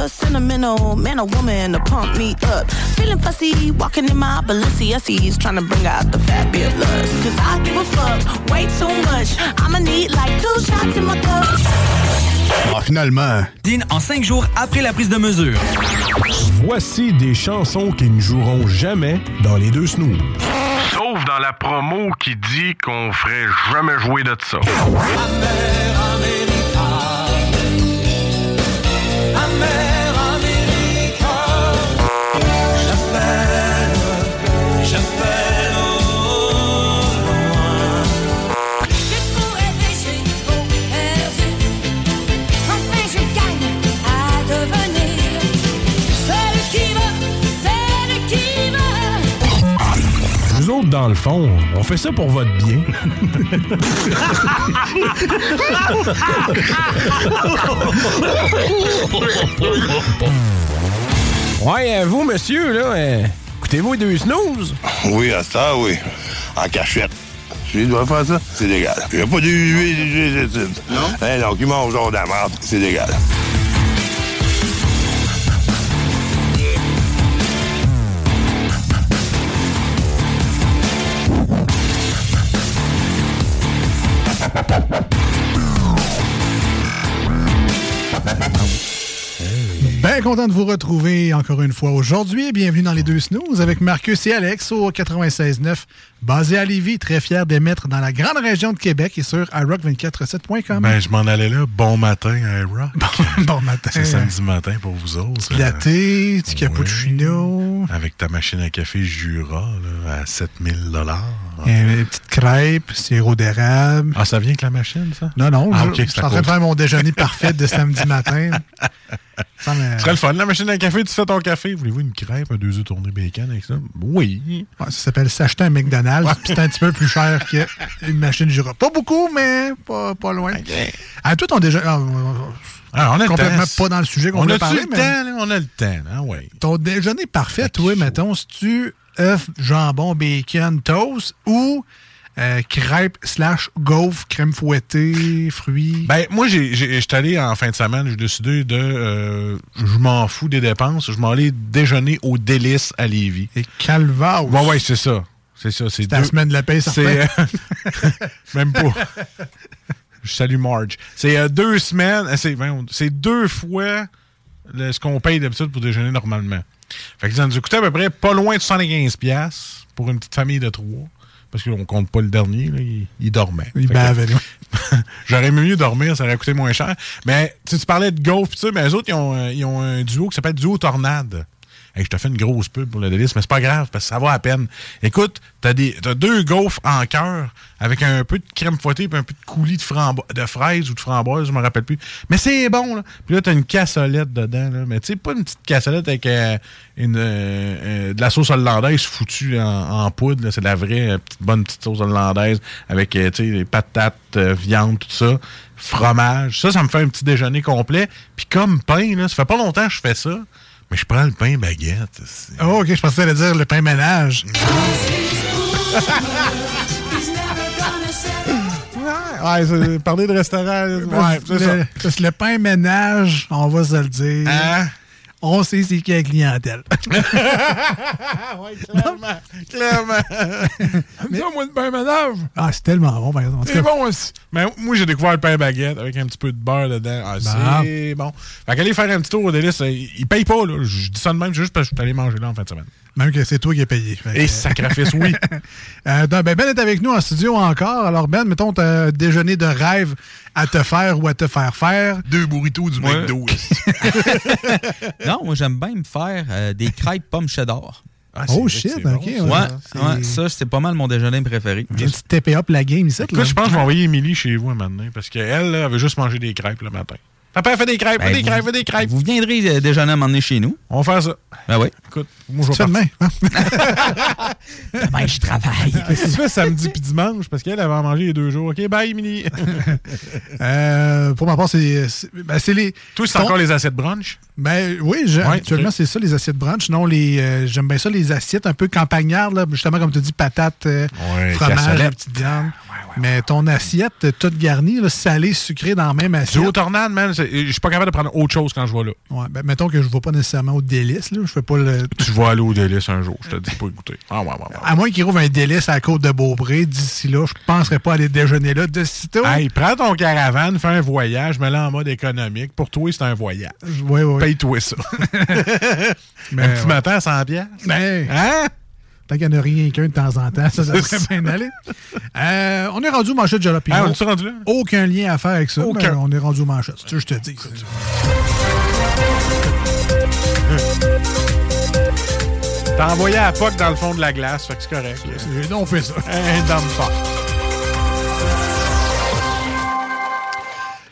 A sentimental man or woman to pump me up. Feeling fussy, walking in my Balenciennes, trying to bring out the lust. Cause I give a fuck way too much. I'ma need like two shots in my cup. Ah, finalement. Dean en cinq jours après la prise de mesure. Voici des chansons qui ne joueront jamais dans les deux snooze. Sauf dans la promo qui dit qu'on ferait jamais jouer de ça. Autres, dans le fond, on fait ça pour votre bien. Ouais, euh, vous, monsieur, là, euh, écoutez-vous deux snooze? Oui, à ça, oui. En cachette. Si je dois faire ça, c'est légal. Il n'y a pas d'huile, Non? Hein, donc, il mange genre de la merde, c'est légal. Content de vous retrouver encore une fois aujourd'hui. Bienvenue dans les deux snooze avec Marcus et Alex au 96.9, basé à Lévis, très fier d'émettre dans la grande région de Québec et sur iRock247.com. Ben, je m'en allais là. Bon matin, à Rock. bon matin. C'est samedi matin pour vous autres. Petit latte, petit cappuccino, Avec ta machine à café Jura là, à 7000 une petite crêpe, sirop d'érable. Ah, ça vient avec la machine, ça? Non, non, Ah, je, suis à en train de faire mon déjeuner parfait de samedi matin. Ça me- serait le fun, la machine à café, tu fais ton café. Voulez-vous une crêpe, un deux œufs tournés bacon avec ça? Oui. Ouais, ça s'appelle s'acheter un McDonald's, c'est un petit peu plus cher qu'une machine Jura. Pas beaucoup, mais pas, pas loin. Déjeuner. ah, Ah, on a le complètement temps. pas dans le sujet qu'on parler, le mais temps? On a le temps, hein, ouais. ton déjeuner parfait, toi, mettons, si tu œuf, jambon, bacon, toast ou euh, crêpe slash gaufre, crème fouettée, fruits? Ben, moi, j'étais allé en fin de semaine, j'ai décidé de. euh, je m'en fous des dépenses, je m'en allais déjeuner au délice à Lévis. Et calvaire. Ouais, ouais, c'est ça. C'est ça. C'est C'est la semaine de la paix. C'est. euh, même pas. Je salue Marge. C'est euh, deux semaines. euh, C'est deux fois le- ce qu'on paye d'habitude pour déjeuner normalement. Fait que ça nous a coûté à peu près pas loin de 75$ piastres pour une petite famille de trois. Parce qu'on compte pas le dernier, là, il, il dormait. Il bavait. J'aurais aimé mieux dormir, ça aurait coûté moins cher. Mais tu sais, tu parlais de golf, pis ça, mais eux autres, ils ont, ils ont un duo qui s'appelle Duo Tornade. Je te fais une grosse pub pour le délice, mais c'est pas grave, parce que ça va à peine. Écoute, t'as des t'as deux gaufres en cœur avec un peu de crème fouettée et un peu de coulis de, de fraises ou de framboise, je me rappelle plus. Mais c'est bon, là. Puis là, t'as une cassolette dedans, là. Mais tu sais, pas une petite cassolette avec euh, une, euh, euh, de la sauce hollandaise foutue en, en poudre. C'est de la vraie bonne petite sauce hollandaise avec, des patates, viande, tout ça. Fromage. Ça, ça me fait un petit déjeuner complet. Puis comme pain, là, ça fait pas longtemps que je fais ça. Mais je prends le pain baguette. Oh, ok, je pensais à dire le pain ménage. Ouais, c'est- parler de restaurant. Ouais, c'est ça. le, que le pain ménage, on va se le dire. Hein? On sait c'est qui la clientèle. ouais, clairement. clairement. Mais- ça, moi, le pain ménage. Ah, c'est tellement bon, par exemple. C'est bon aussi. Mais moi, j'ai découvert le pain baguette avec un petit peu de beurre dedans. Ah, c'est bon. Fait qu'aller faire un petit tour au délice, euh, il paye pas, là. Je dis ça de même juste parce que je suis allé manger là en fin de semaine. Même que c'est toi qui as payé. Et que- sacrifice, oui. Euh, donc, ben, ben est avec nous en studio encore. Alors, Ben, mettons, t'as un déjeuner de rêve à te faire ou à te faire faire. Deux burritos du Ouais. McDo. non, moi, j'aime bien me faire euh, des crêpes pommes cheddar. oh shit, ok. Ouais, ouais. ouais, ça, c'est pas mal mon déjeuner préféré. J'ai petit TP up la game ici. Écoute, je pense que je vais envoyer Émilie chez vous maintenant parce qu'elle, elle veut juste manger des crêpes le matin. Papa, fais des crêpes, fais Ben, des crêpes, fais des crêpes. Vous viendrez euh, déjeuner à un moment donné chez nous. On va faire ça. Ben oui. Écoute, moi, je vais demain. Demain, je travaille. Qu'est-ce que tu fais samedi puis dimanche? Parce qu'elle avait à manger les deux jours. OK, bye, Émilie. Euh, pour ma part, c'est ben, c'est les. Toi, c'est ton- encore les assiettes brunch? Ben oui, je- Ouais, actuellement, c'est ça, les assiettes brunch. Non, les, euh, j'aime bien ça, les assiettes un peu campagnardes, là, justement, comme tu dis, patates, euh, Ouais, fromage, la petite viande. Mais ton assiette toute garnie, là, salée, sucrée dans la même Du assiette. haut tornade, man, je suis pas capable de prendre autre chose quand je vais là. Ouais, ben, mettons que je ne vais pas nécessairement au délice. Là. Je fais pas le. Tu vas aller au délice un jour, je te dis pas écouter. Ah ouais, ouais, ouais. À moins qu'il rouvre un délice à la côte de Beaupré, d'ici là, je penserais pas aller déjeuner là de sitôt. Hey, prends ton caravane, fais un voyage, mets-le en mode économique. Pour toi, c'est un voyage. Oui, oui. Paye-toi ça. Mais un petit ouais. matin à 100 piastres. Ben, Hein? Tant qu'il n'y en a rien qu'un de temps en temps, ça, ça serait bien aller. Euh, on est rendu aux manchettes de. Ah, on est rendu là? Aucun lien à faire avec ça. Aucun. mais on est rendu. Tu que je te dis. T'as envoyé à POC dans le fond de la glace, fait que c'est correct. Donc fait ça. Un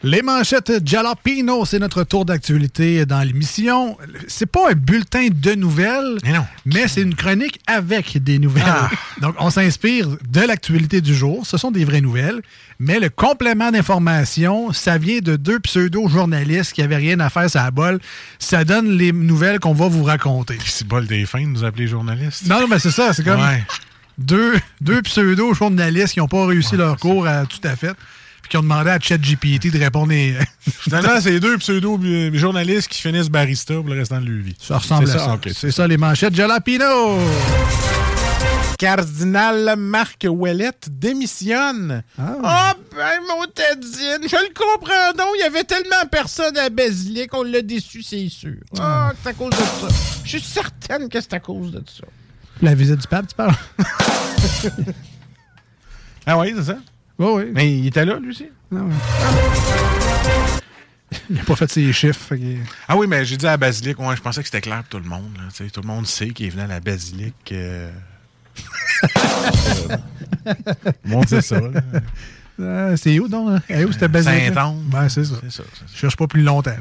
Les manchettes Jalapino, c'est notre tour d'actualité dans l'émission. C'est pas un bulletin de nouvelles, mais, c'est une chronique avec des nouvelles. Ah. Donc, on s'inspire de l'actualité du jour. Ce sont des vraies nouvelles, mais le complément d'information, ça vient de deux pseudo-journalistes qui avaient rien à faire, ça à bol. Ça donne les nouvelles qu'on va vous raconter. C'est bol des fins de nous appeler journalistes. Non, non, mais c'est ça. C'est comme Ouais. deux, deux pseudo-journalistes qui n'ont pas réussi leur cours à tout à fait, puis qui ont demandé à ChatGPT de répondre. les- Finalement, c'est deux pseudo-journalistes qui finissent barista pour le restant de leur vie. Ça ressemble à ça. C'est ça, les manchettes Jalapino. Cardinal Marc Ouellette démissionne. Ah, ben, mon Tedine, je le comprends donc. Il y avait tellement personne à Basilic, on l'a déçu, c'est sûr. Ah, c'est à cause de ça. Je suis certaine que c'est à cause de ça. La visite du pape, tu parles? Ah oui, c'est ça? Oui, oui. Mais il était là, lui aussi? Il n'a pas fait ses chiffres. fait Ah oui, mais j'ai dit à la basilique, ouais, je pensais que c'était clair pour tout le monde. là, tout le monde sait qu'il est venu à la basilique. euh. Le monde sait ça. Ah, c'est où, donc? hein? Eh, où c'était Basilic? Saint-Anne. Ben, c'est ça. C'est ça. Je cherche pas plus longtemps.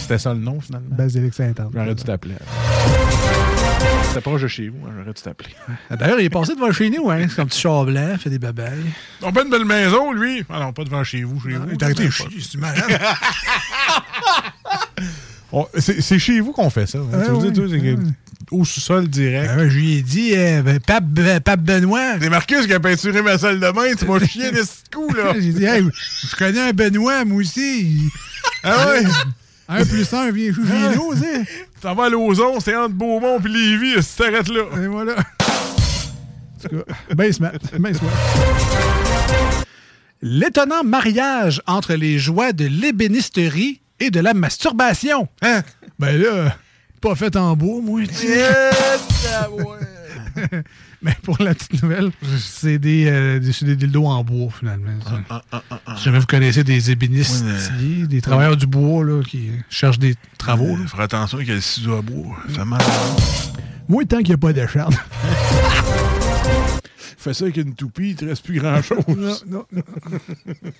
C'était ça le nom, finalement? Basilic Saint-Anne. J'aurais dû t'appeler. C'était proche de chez vous, hein, j'aurais dû t'appeler. D'ailleurs, il est passé devant chez nous, hein? C'est un petit char blanc, fait des babayes. On pas une belle maison, lui. Ah non, pas devant chez vous, chez vous. Il t'a arrêté chier, c'est malade. C'est chez vous qu'on fait ça. hein. Ah Tu veux oui, c'est que- au sous-sol direct. Ben ouais, je lui ai dit, euh, ben, Pape, ben, Pape Benoît. C'est Marcus qui a peinturé ma salle de bain. Tu m'as chié de ce coup, là. J'ai dit, hey, je connais un Benoît, moi aussi. Ah ouais? Un plus un vient jouer chez nous, tu sais. T'en vas à c'est entre Beaumont et Lévis, si t'arrêtes là. Et voilà. En tout cas, ben ben smart. L'étonnant mariage entre les joies de l'ébénisterie et de la masturbation. Hein? Ben là, pas fait en bois, moi, tu sais. Mais pour la petite nouvelle, c'est des, euh, des, dildos en bois, finalement. ça. Si jamais vous connaissez des ébénistes, Ouais, des travailleurs du bois là, qui cherchent des travaux. faut attention qu'il y a le ciseau à bois. Ça mal. Moi, tant qu'il n'y a pas d'acharne. Fais ça avec une toupie, il te reste plus grand-chose. non, non, non.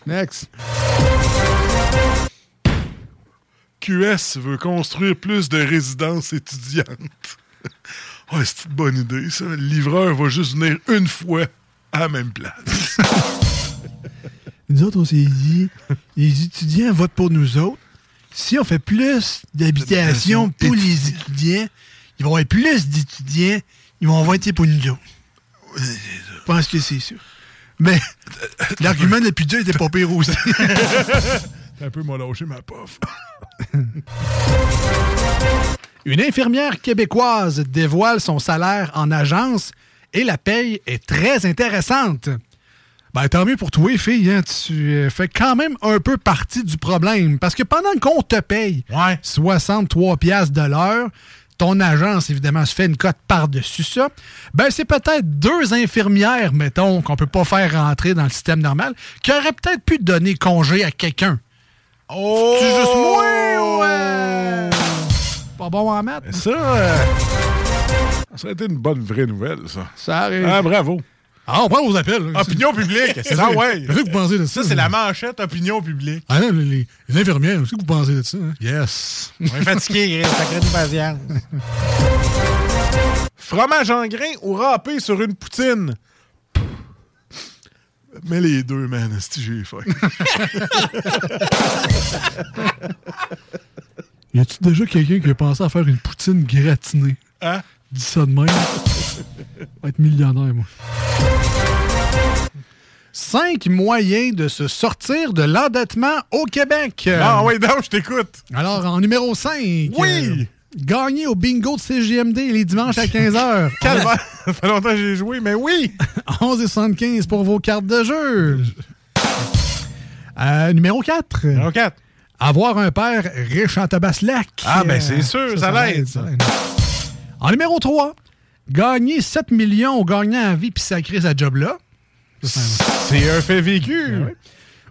Next. QS veut construire plus de résidences étudiantes. Oh, c'est une bonne idée, ça. Le livreur va juste venir une fois à la même place. Nous autres, on s'est dit, les étudiants votent pour nous autres. Si on fait plus d'habitations pour les étudiants, ils vont avoir plus d'étudiants, ils vont voter pour nous autres. Je pense que c'est ça. Mais l'argument le plus dur était pas pire aussi. un peu m'a lâché ma pof. Une infirmière québécoise dévoile son salaire en agence et la paye est très intéressante. Ben, tant mieux pour toi, fille. hein, tu euh, fais quand même un peu partie du problème. Parce que pendant qu'on te paye 63 piastres de l'heure, ton agence, évidemment, se fait une cote par-dessus ça. Ben, c'est peut-être deux infirmières, mettons, qu'on peut pas faire rentrer dans le système normal, qui auraient peut-être pu donner congé à quelqu'un. Oh! C'est juste moi, ouais! Pas bon en maths. Ça, euh, ça aurait été une bonne vraie nouvelle, ça. Ça arrive. Ah, bravo. Ah, on prend vos appels. là. Opinion publique. Ah que- ouais. qu'est-ce que vous pensez de ça? Ça, c'est la manchette opinion publique. Ah non, les, les infirmières, qu'est-ce que vous pensez de ça? hein? Yes. On est fatigué. Sacré de patience. Fromage en grain ou râpé sur une poutine? Mais les deux, man, si j'ai faim. Y a-tu déjà quelqu'un qui a pensé à faire une poutine gratinée? Hein? Dis ça de même. Va être millionnaire, moi. Cinq moyens de se sortir de l'endettement au Québec. Ah oui, donc, je t'écoute. Alors, en numéro 5. Oui. gagner au bingo de CGMD les dimanches à 15h. Calvaire. Ça fait longtemps que j'ai joué, mais oui. 11,75 pour vos cartes de jeu. Euh, numéro 4. Numéro 4. Avoir un père riche en tabaslac. Ah, ben, c'est sûr, ça l'aide, ça. En numéro 3. Gagner 7 millions au gagnant à vie puis sacrer sa job-là. C'est un fait vécu.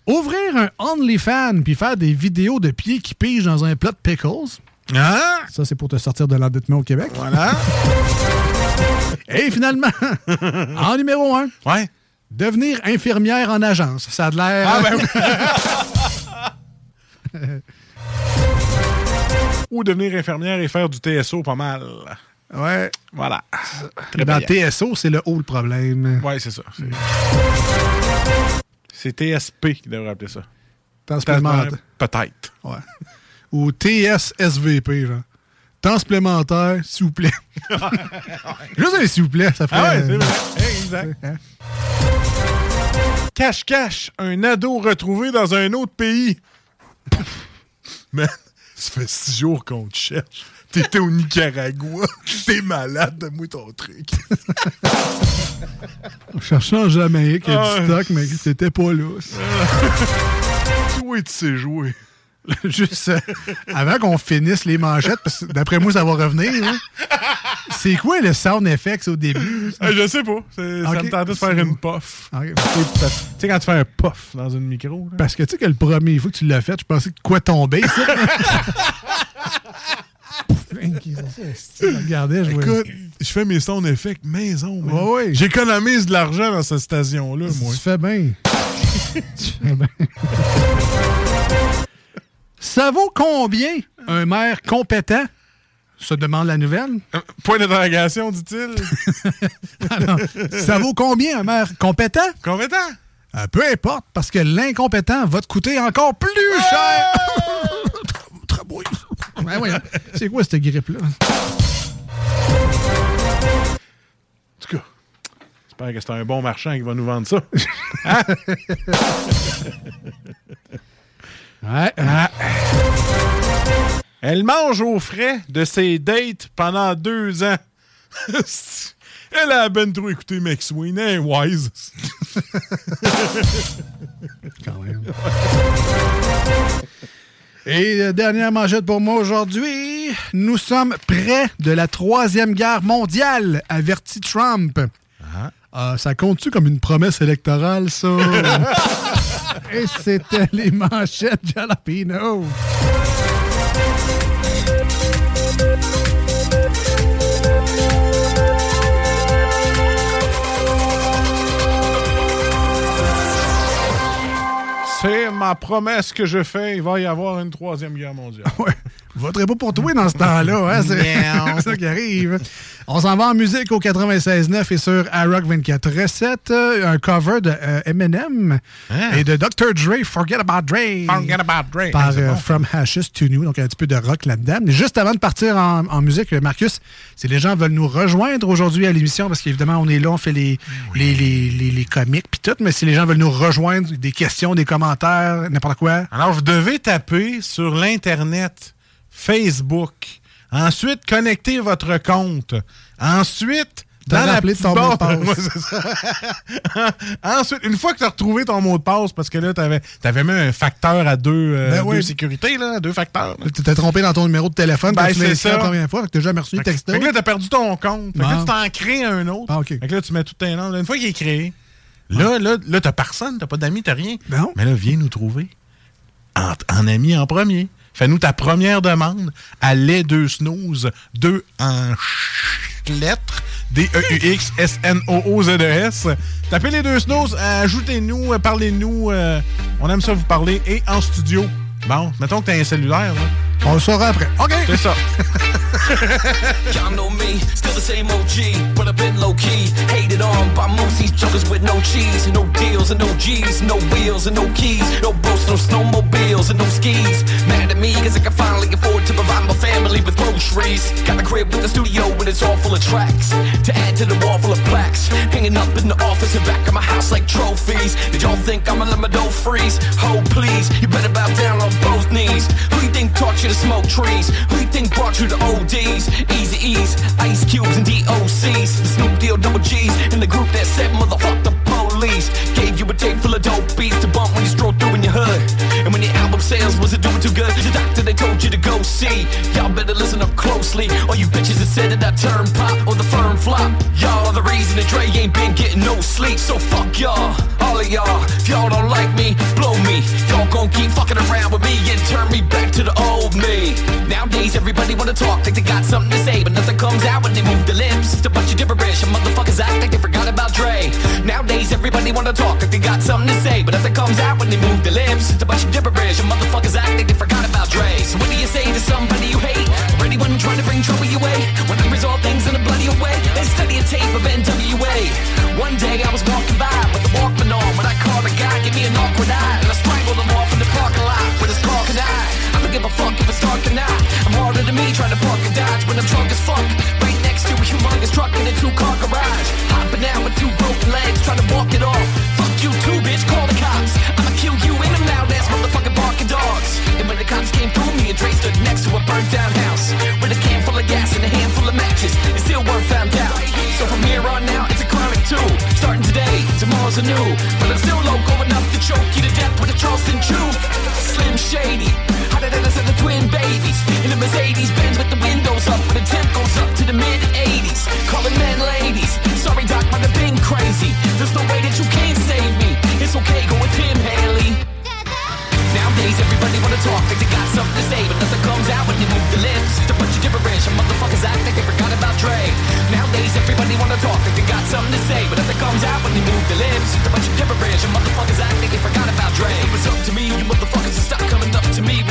Ouvrir un OnlyFans puis faire des vidéos de pieds qui pigent dans un plat de pickles. Ah! Ça, c'est pour te sortir de l'endettement au Québec. Voilà. Et finalement, en numéro 1. Ouais. Devenir infirmière en agence. Ça a de l'air. Ah, ben Ou devenir infirmière et faire du TSO pas mal. Ouais. Voilà. Dans brillant. TSO, c'est le haut le problème. Ouais, c'est ça. C'est- TSP qui devrait appeler ça. Transplémentaire. Peut-être. Ouais. Ou TSSVP, genre. Temps supplémentaire, s'il vous plaît. Juste un s'il vous plaît, ça ferait. Ah ouais, c'est vrai. Exact. Cache-cache, un ado retrouvé dans un autre pays. Man, ça fait six jours qu'on te cherche. T'étais au Nicaragua. T'es malade, donne-moi ton truc. On cherchait en Jamaïque, il y a Ah. du stock, mais c'était pas là. Oui, tu sais jouer. Juste euh, avant qu'on finisse les manchettes, parce que d'après moi, ça va revenir. hein. C'est quoi le sound effects au début? Ah, je sais pas. C'est- Ça me tentait de faire une puff. Tu sais, quand tu fais un puff dans une micro. là. Parce que tu sais que le premier fois que tu l'as fait, je pensais que quoi tomber, ça. Je regardais, je Écoute, je fais mes sound effects maison. Ouais, ouais. J'économise de l'argent dans cette station-là, moi. Tu fais bien. tu fais bien. Ça vaut combien un maire compétent? Se demande la nouvelle. Point d'interrogation, dit-il. Ça vaut combien un maire compétent? Compétent? Euh, peu importe, parce que l'incompétent va te coûter encore plus cher. Très beau. Ben voyons. C'est quoi cette grippe-là? En tout cas, j'espère que c'est un bon marchand qui va nous vendre ça. Hein? Ouais. Ah. Elle mange aux frais de ses dates pendant deux ans. Elle a ben trop écouté McSween, hein, wise. Quand même. Et euh, dernière manchette pour moi aujourd'hui. Nous sommes près de la troisième guerre mondiale, avertit Trump. Ah, ça compte-tu comme une promesse électorale, ça? Et c'était les manchettes Jalapino. C'est ma promesse que je fais. Il va y avoir une troisième guerre mondiale. Ouais. Voterai pas pour toi dans ce temps-là, hein? C'est ça qui arrive. On s'en va en musique au 96.9 et sur iRock 24 Recette, un cover de euh, Eminem et de Dr. Dre, Forget About Dre. Forget About Dre. Par Ah, euh, bon. From Hashes to New, donc un petit peu de rock là-dedans. Mais juste avant de partir en, en musique, euh, Marcus, si les gens veulent nous rejoindre aujourd'hui à l'émission, parce qu'évidemment, on est là, on fait les, les, les, les, les comiques puis tout, mais si les gens veulent nous rejoindre, des questions, des commentaires, n'importe quoi. Alors, vous devez taper sur l'Internet, Facebook. Ensuite, connectez votre compte. Ensuite, dans la petite ton mot de passe. Ensuite, une fois que tu as retrouvé ton mot de passe, parce que là, tu avais, mis un facteur à deux, euh, Ben deux oui. sécurités, là, deux facteurs. Tu t'es trompé dans ton numéro de téléphone Ben, quand tu l'as c'est inscrit ça. la première fois, que t'as jamais reçu le texto. Fait que là, tu as perdu ton compte. Fait que là, tu t'en crées un autre. Ah. Fait que là, tu mets tout tes noms. Une fois qu'il est créé, là, là, là t'as personne, t'as pas d'amis, t'as rien. Non. Mais là, viens nous trouver en, en ami en premier. Fais-nous ta première demande à les deux snooze, deux en lettres, D-E-U-X-S-N-O-O-Z-E-S. Tapez les deux snooze, ajoutez-nous, euh, parlez-nous. euh, on aime ça vous parler. Et en studio. Bon, mettons que t'as un cellulaire. Là. On le saura après. OK. C'est ça. Y'all know me, still the same OG, but I've been low key. Hated on by most these jokers with no cheese, no deals and no G's, no wheels and no keys, no boats, no snowmobiles and no skis. Mad at me, cause I can finally afford to provide my family with grown groceries. Got a crib with a studio, but it's all full of tracks. To add to the wall full of plaques. Hanging up in the office and back of my house like trophies. Did y'all think I'ma let my dough freeze? Oh, please, you better bow down on both knees. Who you think taught you to smoke trees? Who you think brought you to ODs? Easy E's, Ice Cubes, and DOCs. The Snoop Deal double G's in the group that said motherfuck the Gave you a tape full of dope beats to bump when you stroll through in your hood. And when your album sales wasn't doing too good, the doctor they told you to go see. Y'all better listen up closely. All you bitches that said that I turn pop or the firm flop. Y'all are the reason that Dre ain't been getting no sleep. So fuck y'all, all of y'all. If y'all don't like me, blow me. Y'all gon' keep fucking around with me and turn me back to the old me. Nowadays everybody wanna talk like they got something to say, but nothing comes out when they move their lips. It's a bunch of gibberish, and motherfuckers act like they forgot about Dre. Nowadays everybody wanna talk if they got something to say, but nothing comes out when they move their lips. It's a bunch of gibberish, and motherfuckers act like they forgot about Dre. So what do you say to somebody you hate? Or anyone trying to bring trouble your way? When I resolve things in a bloody way, and study a tape of NWA. One day I was walking by with the Walkman on when I called a guy, give me an awkward eye, and I strangled him off in the parking lot with his talking eye. I don't give a fuck if it's dark or not. I'm harder than me trying to park a Dodge when I'm drunk as fuck. Right next to a humongous truck in a two-car garage. Hopping out with two broken legs, trying to walk it off. Fuck you too, bitch, call the cops. I'ma kill you and them loud ass motherfucking barking dogs. And when the cops came through, me and Dre stood next to a burnt down house. With a can full of gas and a handful of matches. And still weren't found out. So from here on out, it's a chronic too. Starting today, tomorrow's a new. But I'm still loco enough to choke you to death with a Charleston chew. Slim Shady. How did I send the twin babies? In a Mercedes Benz with the windows up, but the temp goes up to the mid 80s. Calling men ladies. Crazy. There's no way that you can't save me. It's okay, go with him, Haley. Nowadays, everybody wanna talk like they got something to say, but nothing comes out when they move their lips. A bunch of gibberish, and motherfuckers act like they forgot about Dre. Nowadays, everybody wanna talk like they got something to say, but nothing comes out when they move their lips. A bunch of gibberish, and motherfuckers act like they forgot about Dre. It was up to me, you motherfuckers to stop coming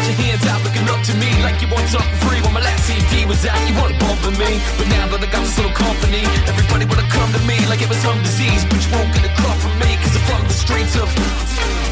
your hands out, looking up to me like you want something free. When my last CD was out, you wanna with me, but now that I got this little company, everybody wanna come to me like it was some disease, but you won't get a crumb from me, cause I'm from the streets of.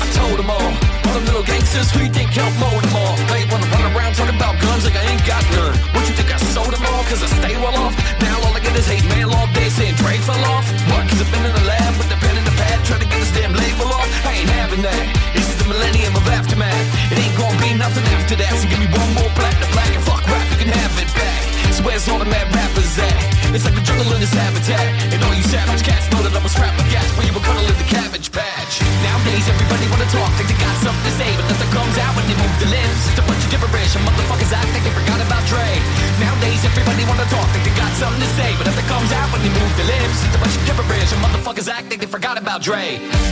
I told them all, all them little gangsters, who you think helped mold them all? They wanna run around talking about guns like I ain't got none. What you think I sold them all? Cause I stay well off. Now all I get is hate mail all day saying Dre fell off. What? Cause I've been in the lab with the pen and trying to get this damn label off. I ain't having that. This is the millennium of aftermath. It ain't gonna be nothing after that. So give me one more platinum black and fuck rap, you can have it back. So where's all the mad rappers at? It's like the jungle in its habitat. And all you savage cats know that I'm a scrap of gas when you were cuddling the cabbage patch. Nowadays everybody wanna talk like they got something to say, but nothing comes out when they move their lips. It's a bunch of gibberish and motherfuckers act like they forgot about Dre. Nowadays everybody wanna talk about Dre.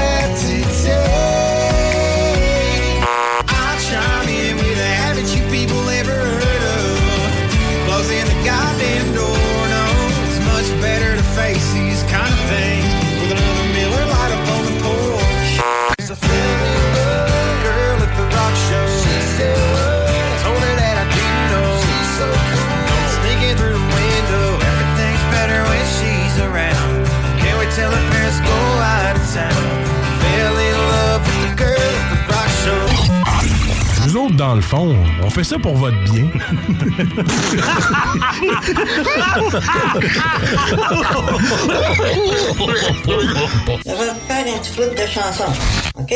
dans le fond, on fait ça pour votre bien. Je vais faire un petit bout de chanson, OK?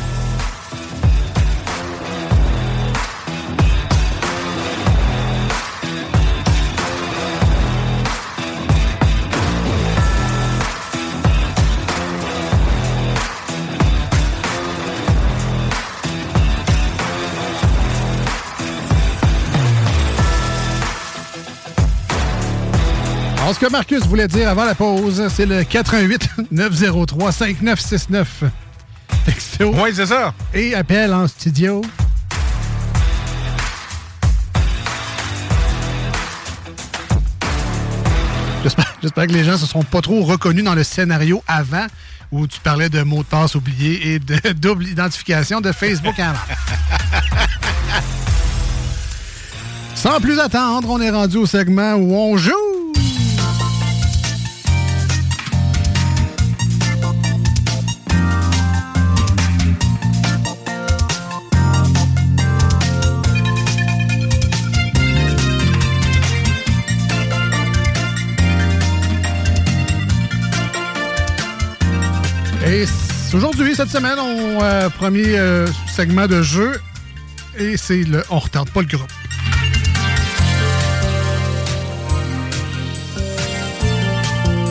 Alors, ce que Marcus voulait dire avant la pause, c'est le 88 903 5969. Texto. Oui, c'est ça. Et appel en studio. J'espère j'espère que les gens se sont pas trop reconnus dans le scénario avant où tu parlais de mots de passe oubliés et de double identification de Facebook avant. Sans plus attendre, on est rendu au segment où on joue. Et aujourd'hui, cette semaine, on euh, premier euh, segment de jeu et c'est le on retarde pas le groupe.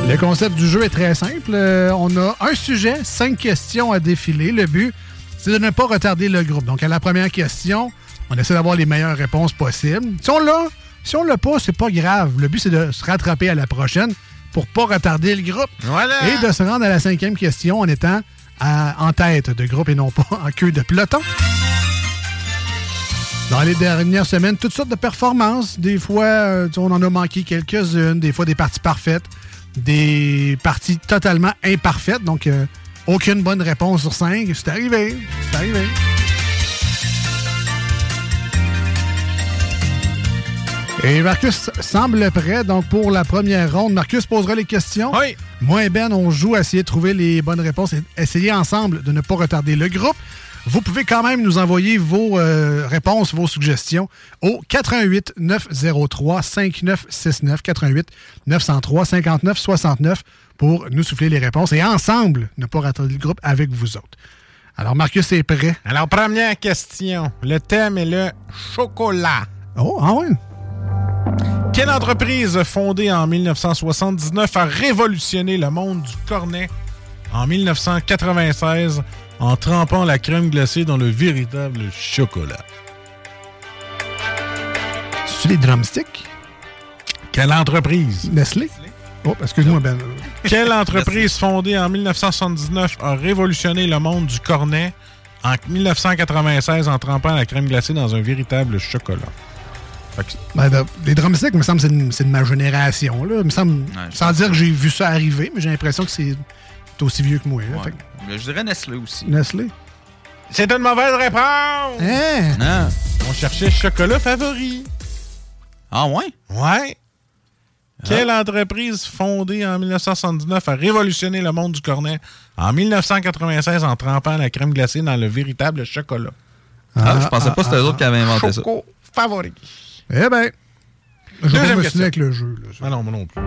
Le concept du jeu est très simple. Euh, on a un sujet, cinq questions à défiler. Le but, c'est de ne pas retarder le groupe. Donc, à la première question, on essaie d'avoir les meilleures réponses possibles. Si on l'a, si on l'a pas, c'est pas grave. Le but, c'est de se rattraper à la prochaine pour pas retarder le groupe. Et de se rendre à la cinquième question en étant à- en tête de groupe et non pas en queue de peloton. Dans les dernières semaines, toutes sortes de performances. Des fois, euh, on en a manqué quelques-unes. Des fois, des parties parfaites. Des parties totalement imparfaites. Donc, euh, aucune bonne réponse sur cinq. C'est arrivé. C'est arrivé. Et Marcus semble prêt. Donc, pour la première ronde, Marcus posera les questions. Oui. Moi et Ben, on joue à essayer de trouver les bonnes réponses et essayer ensemble de ne pas retarder le groupe. Vous pouvez quand même nous envoyer vos euh, réponses, vos suggestions au 88 903 5969 88 903 59 69 pour nous souffler les réponses et ensemble ne pas retarder le groupe avec vous autres. Alors, Marcus est prêt. Alors, première question. Le thème est le chocolat. Oh, ah ouais? Quelle entreprise fondée en 1979 a révolutionné le monde du cornet en 1996 en trempant la crème glacée dans le véritable chocolat? C'est les drumsticks? Quelle entreprise? Nestlé? Oh, excuse-moi, Ben. Quelle entreprise fondée en 1979 a révolutionné le monde du cornet en 1996 en trempant la crème glacée dans un véritable chocolat? Que- Ben, de- les drumsticks, me semble, c'est de, c'est de ma génération. Là. Me semble, sans dire que j'ai vu ça arriver, mais j'ai l'impression que c'est aussi vieux que moi. là. Fait Je dirais Nestlé aussi. Nestlé. C'est une mauvaise réponse! Hein? Non. On cherchait chocolat favori. Ah ouais? Ouais. Quelle entreprise fondée en 1979 a révolutionné le monde du cornet en 1996 en trempant la crème glacée dans le véritable chocolat? Ah, je pensais pas que c'était eux autres qui avaient inventé ça. Choco favori. Eh ben, je vais me question. avec le jeu. là. Ah non, moi non plus.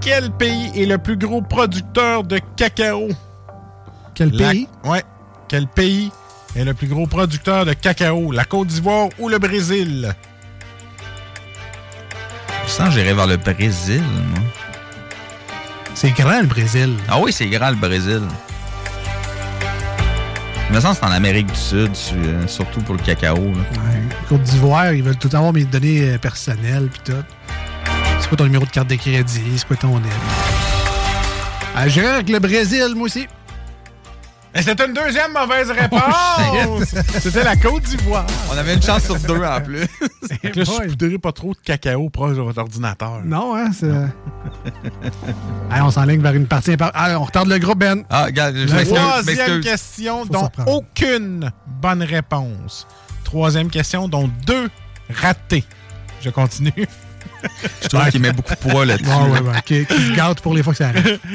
Quel pays est le plus gros producteur de cacao? Quel La- pays? Ouais. Quel pays est le plus gros producteur de cacao? La Côte d'Ivoire ou le Brésil? Ça, j'irais vers le Brésil, moi. C'est grand, le Brésil. Ah oui, c'est grand, le Brésil. Me semble c'est en Amérique du Sud, su- euh, surtout pour le cacao. là. Côte d'Ivoire, ils veulent tout avoir mes données euh, personnelles puis tout. C'est quoi ton numéro de carte de crédit? C'est quoi ton? Ah, J'irai avec le Brésil, moi aussi. Et c'est une deuxième mauvaise Oh, réponse. C'était la Côte d'Ivoire. On avait une chance sur deux en plus. Là, saupoudrez pas trop de cacao proche de votre ordinateur. Non, hein, c'est... Allez, on s'enligne vers une partie... Ah, on retarde le groupe, Ben. Ah, regarde, je La m'excuse, troisième m'excuse. question, Faut dont aucune bonne réponse. Troisième question, dont deux ratés. Je continue. Je trouve qu'il met beaucoup de poids là-dessus. Ouais, ouais, ouais, qui, qui se gâte pour les fois que ça arrive.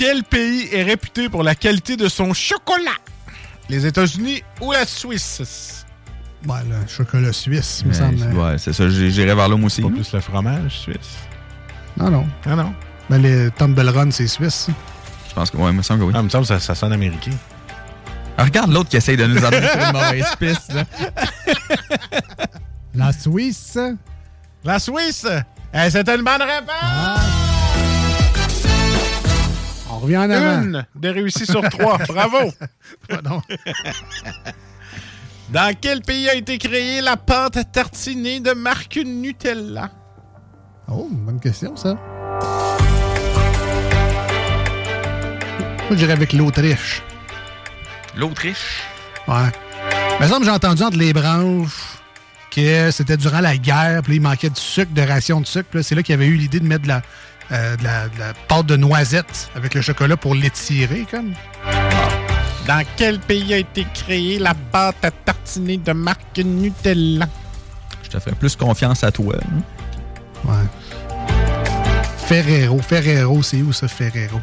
Quel pays est réputé pour la qualité de son chocolat? Les États-Unis ou la Suisse? Ouais, le chocolat suisse, il me Ouais, semble. c'est- ouais, c'est ça, j'irais vers moi aussi. Pas plus le fromage suisse? Non, non. Ah non? Ben, les Tumble Run, c'est suisse. Je pense que, ouais, il me semble que oui. Ah, il me semble que ça, ça sonne américain. Ah, regarde l'autre qui essaye de nous amener sur une mauvaise piste. là. La Suisse. La Suisse! Eh, C'était une bonne réponse! On revient en avant. Une de réussi sur trois. Bravo! Pardon. Dans quel pays a été créée la pâte à tartiner de marque Nutella? Oh, bonne question, ça. Moi, j'irais avec l'Autriche. L'Autriche? Ouais. Mais ça, j'ai entendu entre les branches que c'était durant la guerre, puis il manquait du sucre, de ration de sucre. là, C'est là qu'il y avait eu l'idée de mettre de la, euh, de, la, de la pâte de noisette avec le chocolat pour l'étirer, comme. Dans quel pays a été créée la pâte à tartiner de marque Nutella? Je te ferais plus confiance à toi. hein. Ouais. Ferrero. Ferrero, c'est où ça, Ferrero?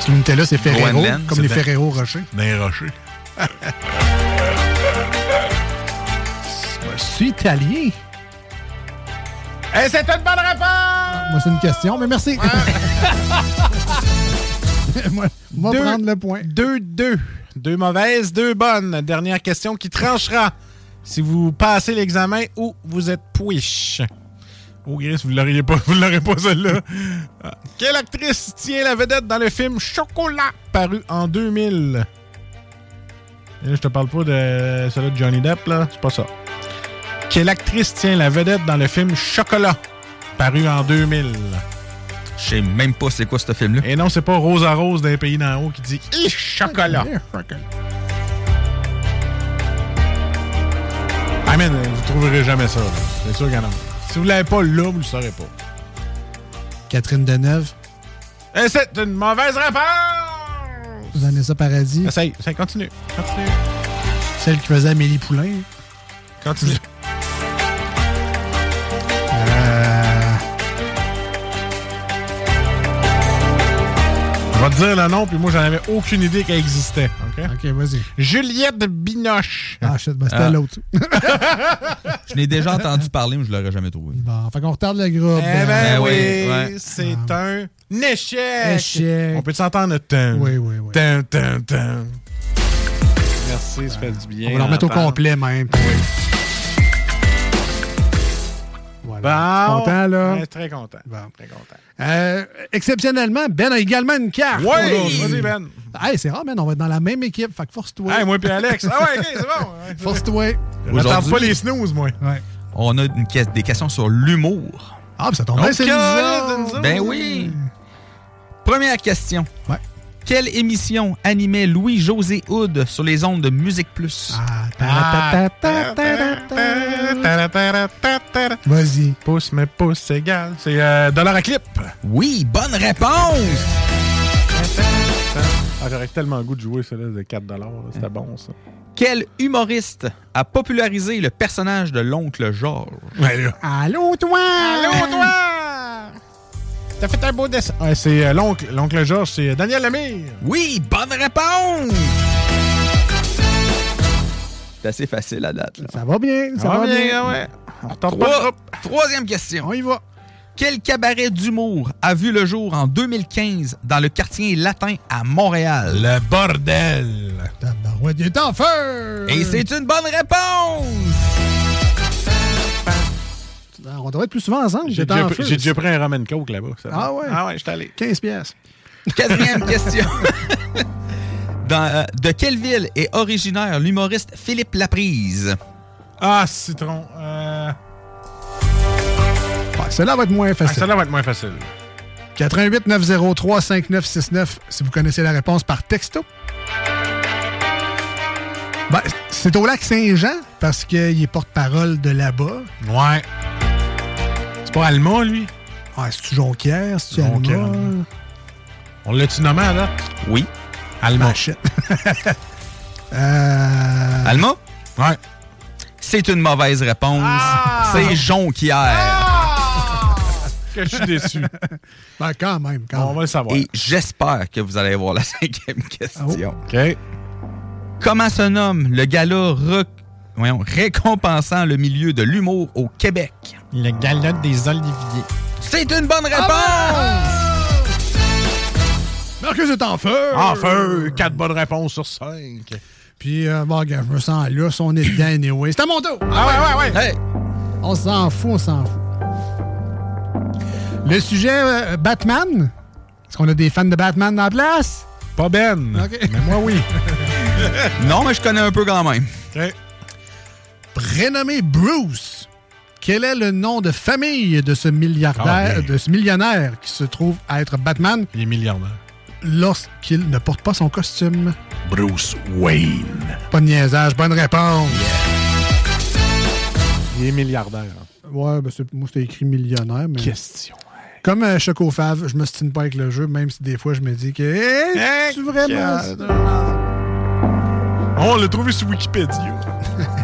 C'est le Nutella, c'est Ferrero, Groenland, comme c'est les Ferrero Rocher. Rochers. Je suis italien. Eh, c'est une bonne réponse! Moi, c'est une question, mais merci. moi, moi Deux- prendre le point. Deux, deux. Deux mauvaises, deux bonnes. Dernière question qui tranchera si vous passez l'examen ou vous êtes pouiche. Oh, Gris, vous l'auriez pas, vous l'aurez pas celle-là. Ah. Quelle actrice tient la vedette dans le film Chocolat, paru en 2000? Et là, je te parle pas de celle de Johnny Depp, là. C'est pas ça. Quelle actrice tient la vedette dans le film Chocolat, paru en 2000? Je sais même pas c'est quoi ce film-là. Et non, c'est pas Rose à Rose d'un pays d'en haut qui dit « Ih, chocolat! » Ah, man, vous trouverez jamais ça. C'est sûr qu'il y en a. Si vous l'avez pas là, vous le saurez pas. Catherine Deneuve, Et c'est une mauvaise réponse! Vanessa Paradis, Essaye, essaye, continue. Continue. celle qui faisait Amélie Poulain. Continue. Vais te dire le nom, puis moi, j'en avais aucune idée qu'elle existait. OK? OK, vas-y. Juliette Binoche. Ah, shit, ben, c'était Ah. l'autre. Je n'ai déjà entendu parler, mais je l'aurais jamais trouvé. Bon, fait qu'on retarde le groupe. Eh ben Ben oui, oui, ouais. c'est un échec. Échec. On peut s'entendre tan, Oui, oui, oui. tan, tan, tan. Merci, ça fait du bien. On va le remettre au complet, même. Voilà. Bon. Content, là? Ouais, très content. Bon. Très content. Euh, exceptionnellement, Ben a également une carte. Oui! Vas-y, Ben. Hey, c'est rare, Ben. On va être dans la même équipe. Fait que force-toi. Hey, moi puis Alex. Ah ouais, OK, c'est bon. Force-toi. Je pas les snooze, moi. Ouais. On a une des questions sur l'humour. Ah, ben, ça tombe bien, c'est Ben oui. Première question. Ouais. Quelle émission animait Louis-José Hood sur les ondes de Musique Plus? Vas-y. Pouce, mais pouce égal. C'est euh, à clip. Oui, bonne réponse! Ah, J'aurais tellement le goût de jouer là, de 4 là. C'était bon, ça. Quel humoriste a popularisé le personnage de l'oncle Georges? Allô, toi? Allô, toi! T'as fait un beau dessin. Ouais, c'est euh, l'oncle. L'oncle Georges, c'est Daniel Lemire. Oui, bonne réponse! C'est assez facile à date. là. Ça va bien, ça, Ça va va bien. bien, ouais. On pas Trois- groupe. troisième question. On y va. Quel cabaret d'humour a vu le jour en 2015 dans le quartier latin à Montréal? Le bordel. Tabarouette, il est en feu! Et c'est une bonne réponse! On devrait être plus souvent ensemble. J'ai J'étais déjà, en pris- déjà un rum and coke là-bas. Ah ouais? Ah ouais, je suis allé. 15 pièces. Quatrième question. Dans, euh, de quelle ville est originaire l'humoriste Philippe Laprise? Ah, citron. Euh... Ouais, Celle-là va être moins Ah, facile. Celle-là va être moins facile. 88 903 5969 si vous connaissez la réponse par texto. Ben, c'est au lac Saint-Jean parce qu'il est porte-parole de là-bas. Ouais. C'est pas Alma, lui? Ah, c'est-tu Jonquière? C'est-tu Jonquière. On l'a-tu nommé à date? Oui. Alma. Ah, shit. Euh, Alma? Ouais. C'est une mauvaise réponse. Ah! C'est Jonquière. Que je suis déçu. Ben, quand même, quand On même. va le savoir. Et j'espère que vous allez voir la cinquième question. OK. Comment se nomme le gala rec- voyons, récompensant le milieu de l'humour au Québec? Le galop des oliviers. C'est une bonne réponse! Marcus est en feu! En feu! Quatre bonnes réponses sur cinq. Puis, euh, bon, je me sens là, si on est dedans anyway. C'est à mon tour! Ah ouais, ouais, ouais. Hey! On s'en fout, on s'en fout. Le sujet euh, Batman? Est-ce qu'on a des fans de Batman dans la place? Pas Ben. Mais moi, oui. Non, mais je connais un peu quand même. Prénommé Bruce. Quel est le nom de famille de ce milliardaire, Ah, bien. de ce millionnaire qui se trouve à être Batman? Il est milliardaire. lorsqu'il ne porte pas son costume? Bruce Wayne. Pas de niaisage, bonne réponse. Il est milliardaire. Ouais, ben c'est- moi c'était écrit millionnaire, mais. Question. Comme euh, Choco Fave, je me stine pas avec le jeu, même si des fois je me dis que. Hey, Hey, c'est vraiment. On l'a trouvé sur Wikipédia.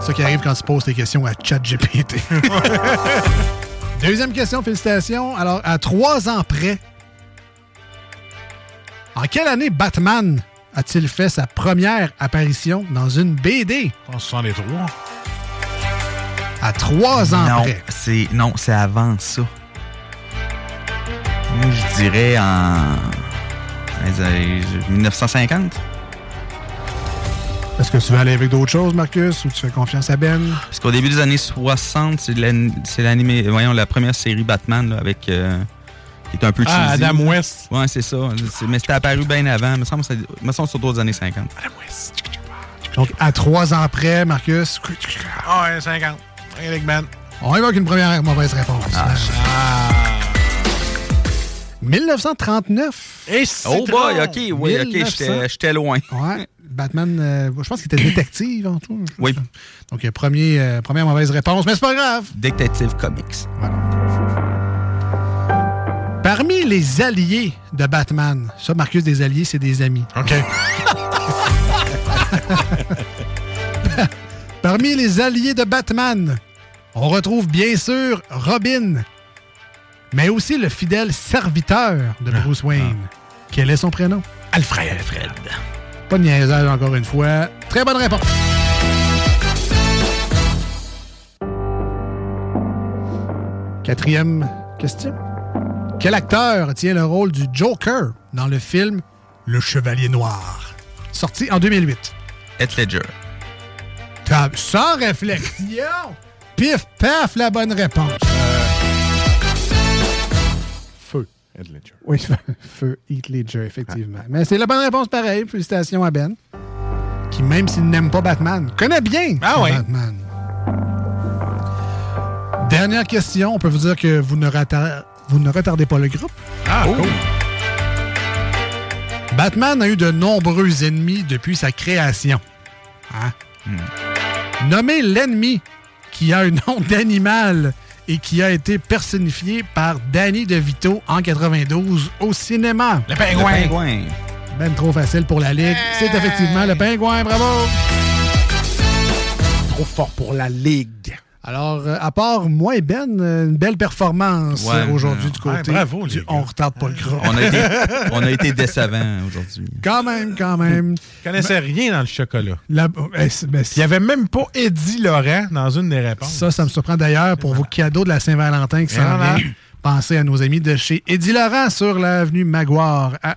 C'est ça qui arrive quand tu poses tes questions à ChatGPT. Deuxième question, félicitations. Alors, à trois ans près, en quelle année Batman a-t-il fait sa première apparition dans une BD? En 63. À trois ans non, près. c'est non, c'est avant ça. Moi, je dirais en euh, 1950. Est-ce que tu veux aller avec d'autres choses, Marcus, ou tu fais confiance à Ben? Parce qu'au début des années 60, c'est l'an- c'est l'animé, voyons, la première série Batman là, avec euh, qui est un peu Ah, cheesy. Adam West. Ouais, c'est ça. Mais c'était apparu bien avant. Il me semble me semble autour des années 50. Donc, à trois ans près, Marcus, Ah ouais, 50. Avec Ben. on évoque une première mauvaise réponse. Ah, Ah. 1939. Et Oh boy, ok, oui, ok, 1900. j'étais j'étais loin. Ouais. Batman, euh, je pense qu'il était détective en tout. Oui. Donc, premier, euh, première mauvaise réponse, mais c'est pas grave. Detective Comics. Parmi les alliés de Batman, ça, Marcus, des alliés, c'est des amis. OK. Parmi les alliés de Batman, on retrouve bien sûr Robin, mais aussi le fidèle serviteur de Bruce Wayne. Quel est son prénom? Alfred. Alfred. Pas de niaisage encore une fois. Très bonne réponse. Quatrième question. Quel acteur tient le rôle du Joker dans le film Le Chevalier Noir, sorti en 2008? Heath Ledger. Sans réflexion! Pif, paf, la bonne réponse. Heath Ledger. Oui, feu Heath Ledger, effectivement. Mais c'est la bonne réponse pareil. Félicitations à Ben. Qui, même s'il n'aime pas Batman, connaît bien Ah ouais. Batman. Dernière question. On peut vous dire que vous ne, retar- vous ne retardez pas le groupe. Ah, Oh. cool. Batman a eu de nombreux ennemis depuis sa création. Hein? Nommez l'ennemi qui a un nom d'animal et qui a été personnifié par Danny DeVito en 92 au cinéma. Le pingouin. Le pingouin. Ben trop facile pour la Ligue. C'est effectivement le pingouin, bravo! Trop fort pour la Ligue. Alors, euh, à part moi et Ben, euh, une belle performance Ouais, euh, aujourd'hui du ouais, côté bravo, du On retarde pas le groupe. On a été, on a été décevants aujourd'hui. Quand même, quand même. Je connaissais rien dans le chocolat. La- eh, ben, Il n'y avait même pas Eddie Laurent dans une des réponses. Ça, ça me surprend d'ailleurs pour vos cadeaux de la Saint-Valentin qui s'en vient. Pensez à nos amis de chez Eddie Laurent sur l'avenue Maguire à.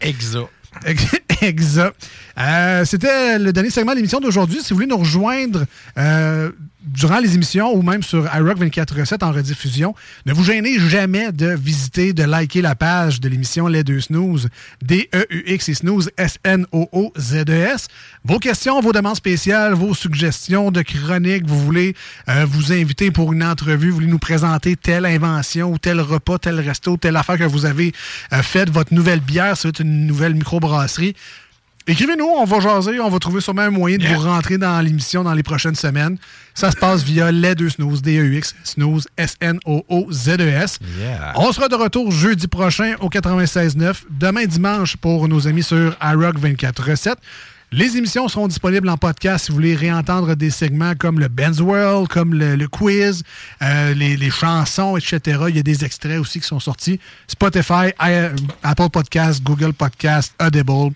Exa. Exact. Euh, C'était le dernier segment de l'émission d'aujourd'hui. Si vous voulez nous rejoindre, euh, durant les émissions ou même sur iRock 24.7 en rediffusion, ne vous gênez jamais de visiter, de liker la page de l'émission Les Deux Snooze, D-E-U-X et Snooze, S-N-O-O-Z-E-S. Vos questions, vos demandes spéciales, vos suggestions de chroniques, vous voulez euh, vous inviter pour une entrevue, vous voulez nous présenter telle invention ou tel repas, tel resto, telle affaire que vous avez euh, faite, votre nouvelle bière, c'est une nouvelle microbrasserie. Écrivez-nous, on va jaser, on va trouver sûrement un moyen de vous rentrer dans l'émission dans les prochaines semaines. Ça se passe via les deux snooze, D-E-U-X, snooze, S-N-O-O-Z-E-S. Yeah. On sera de retour jeudi prochain au 96.9, demain dimanche pour nos amis sur iRock 24 recettes. Les émissions seront disponibles en podcast si vous voulez réentendre des segments comme le Ben's World, comme le, le quiz, euh, les, les chansons, etc. Il y a des extraits aussi qui sont sortis. Spotify, I- Apple Podcast, Google Podcast, Audible.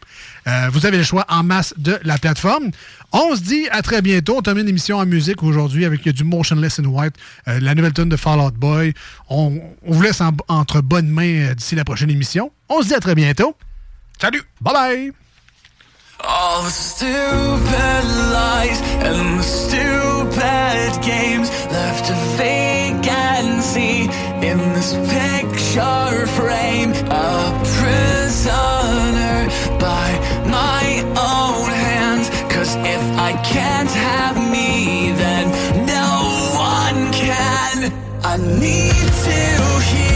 Euh, vous avez le choix en masse de la plateforme. On se dit à très bientôt. On termine l'émission en musique aujourd'hui avec du Motionless in White, euh, la nouvelle tune de Fall Out Boy. On, on vous laisse en- entre bonnes mains euh, d'ici la prochaine émission. On se dit à très bientôt. Salut! Bye bye! All the stupid lies and the stupid games left a vacancy in this picture frame. A prisoner by my own hands. Cause if I can't have me, then no one can. I need to heal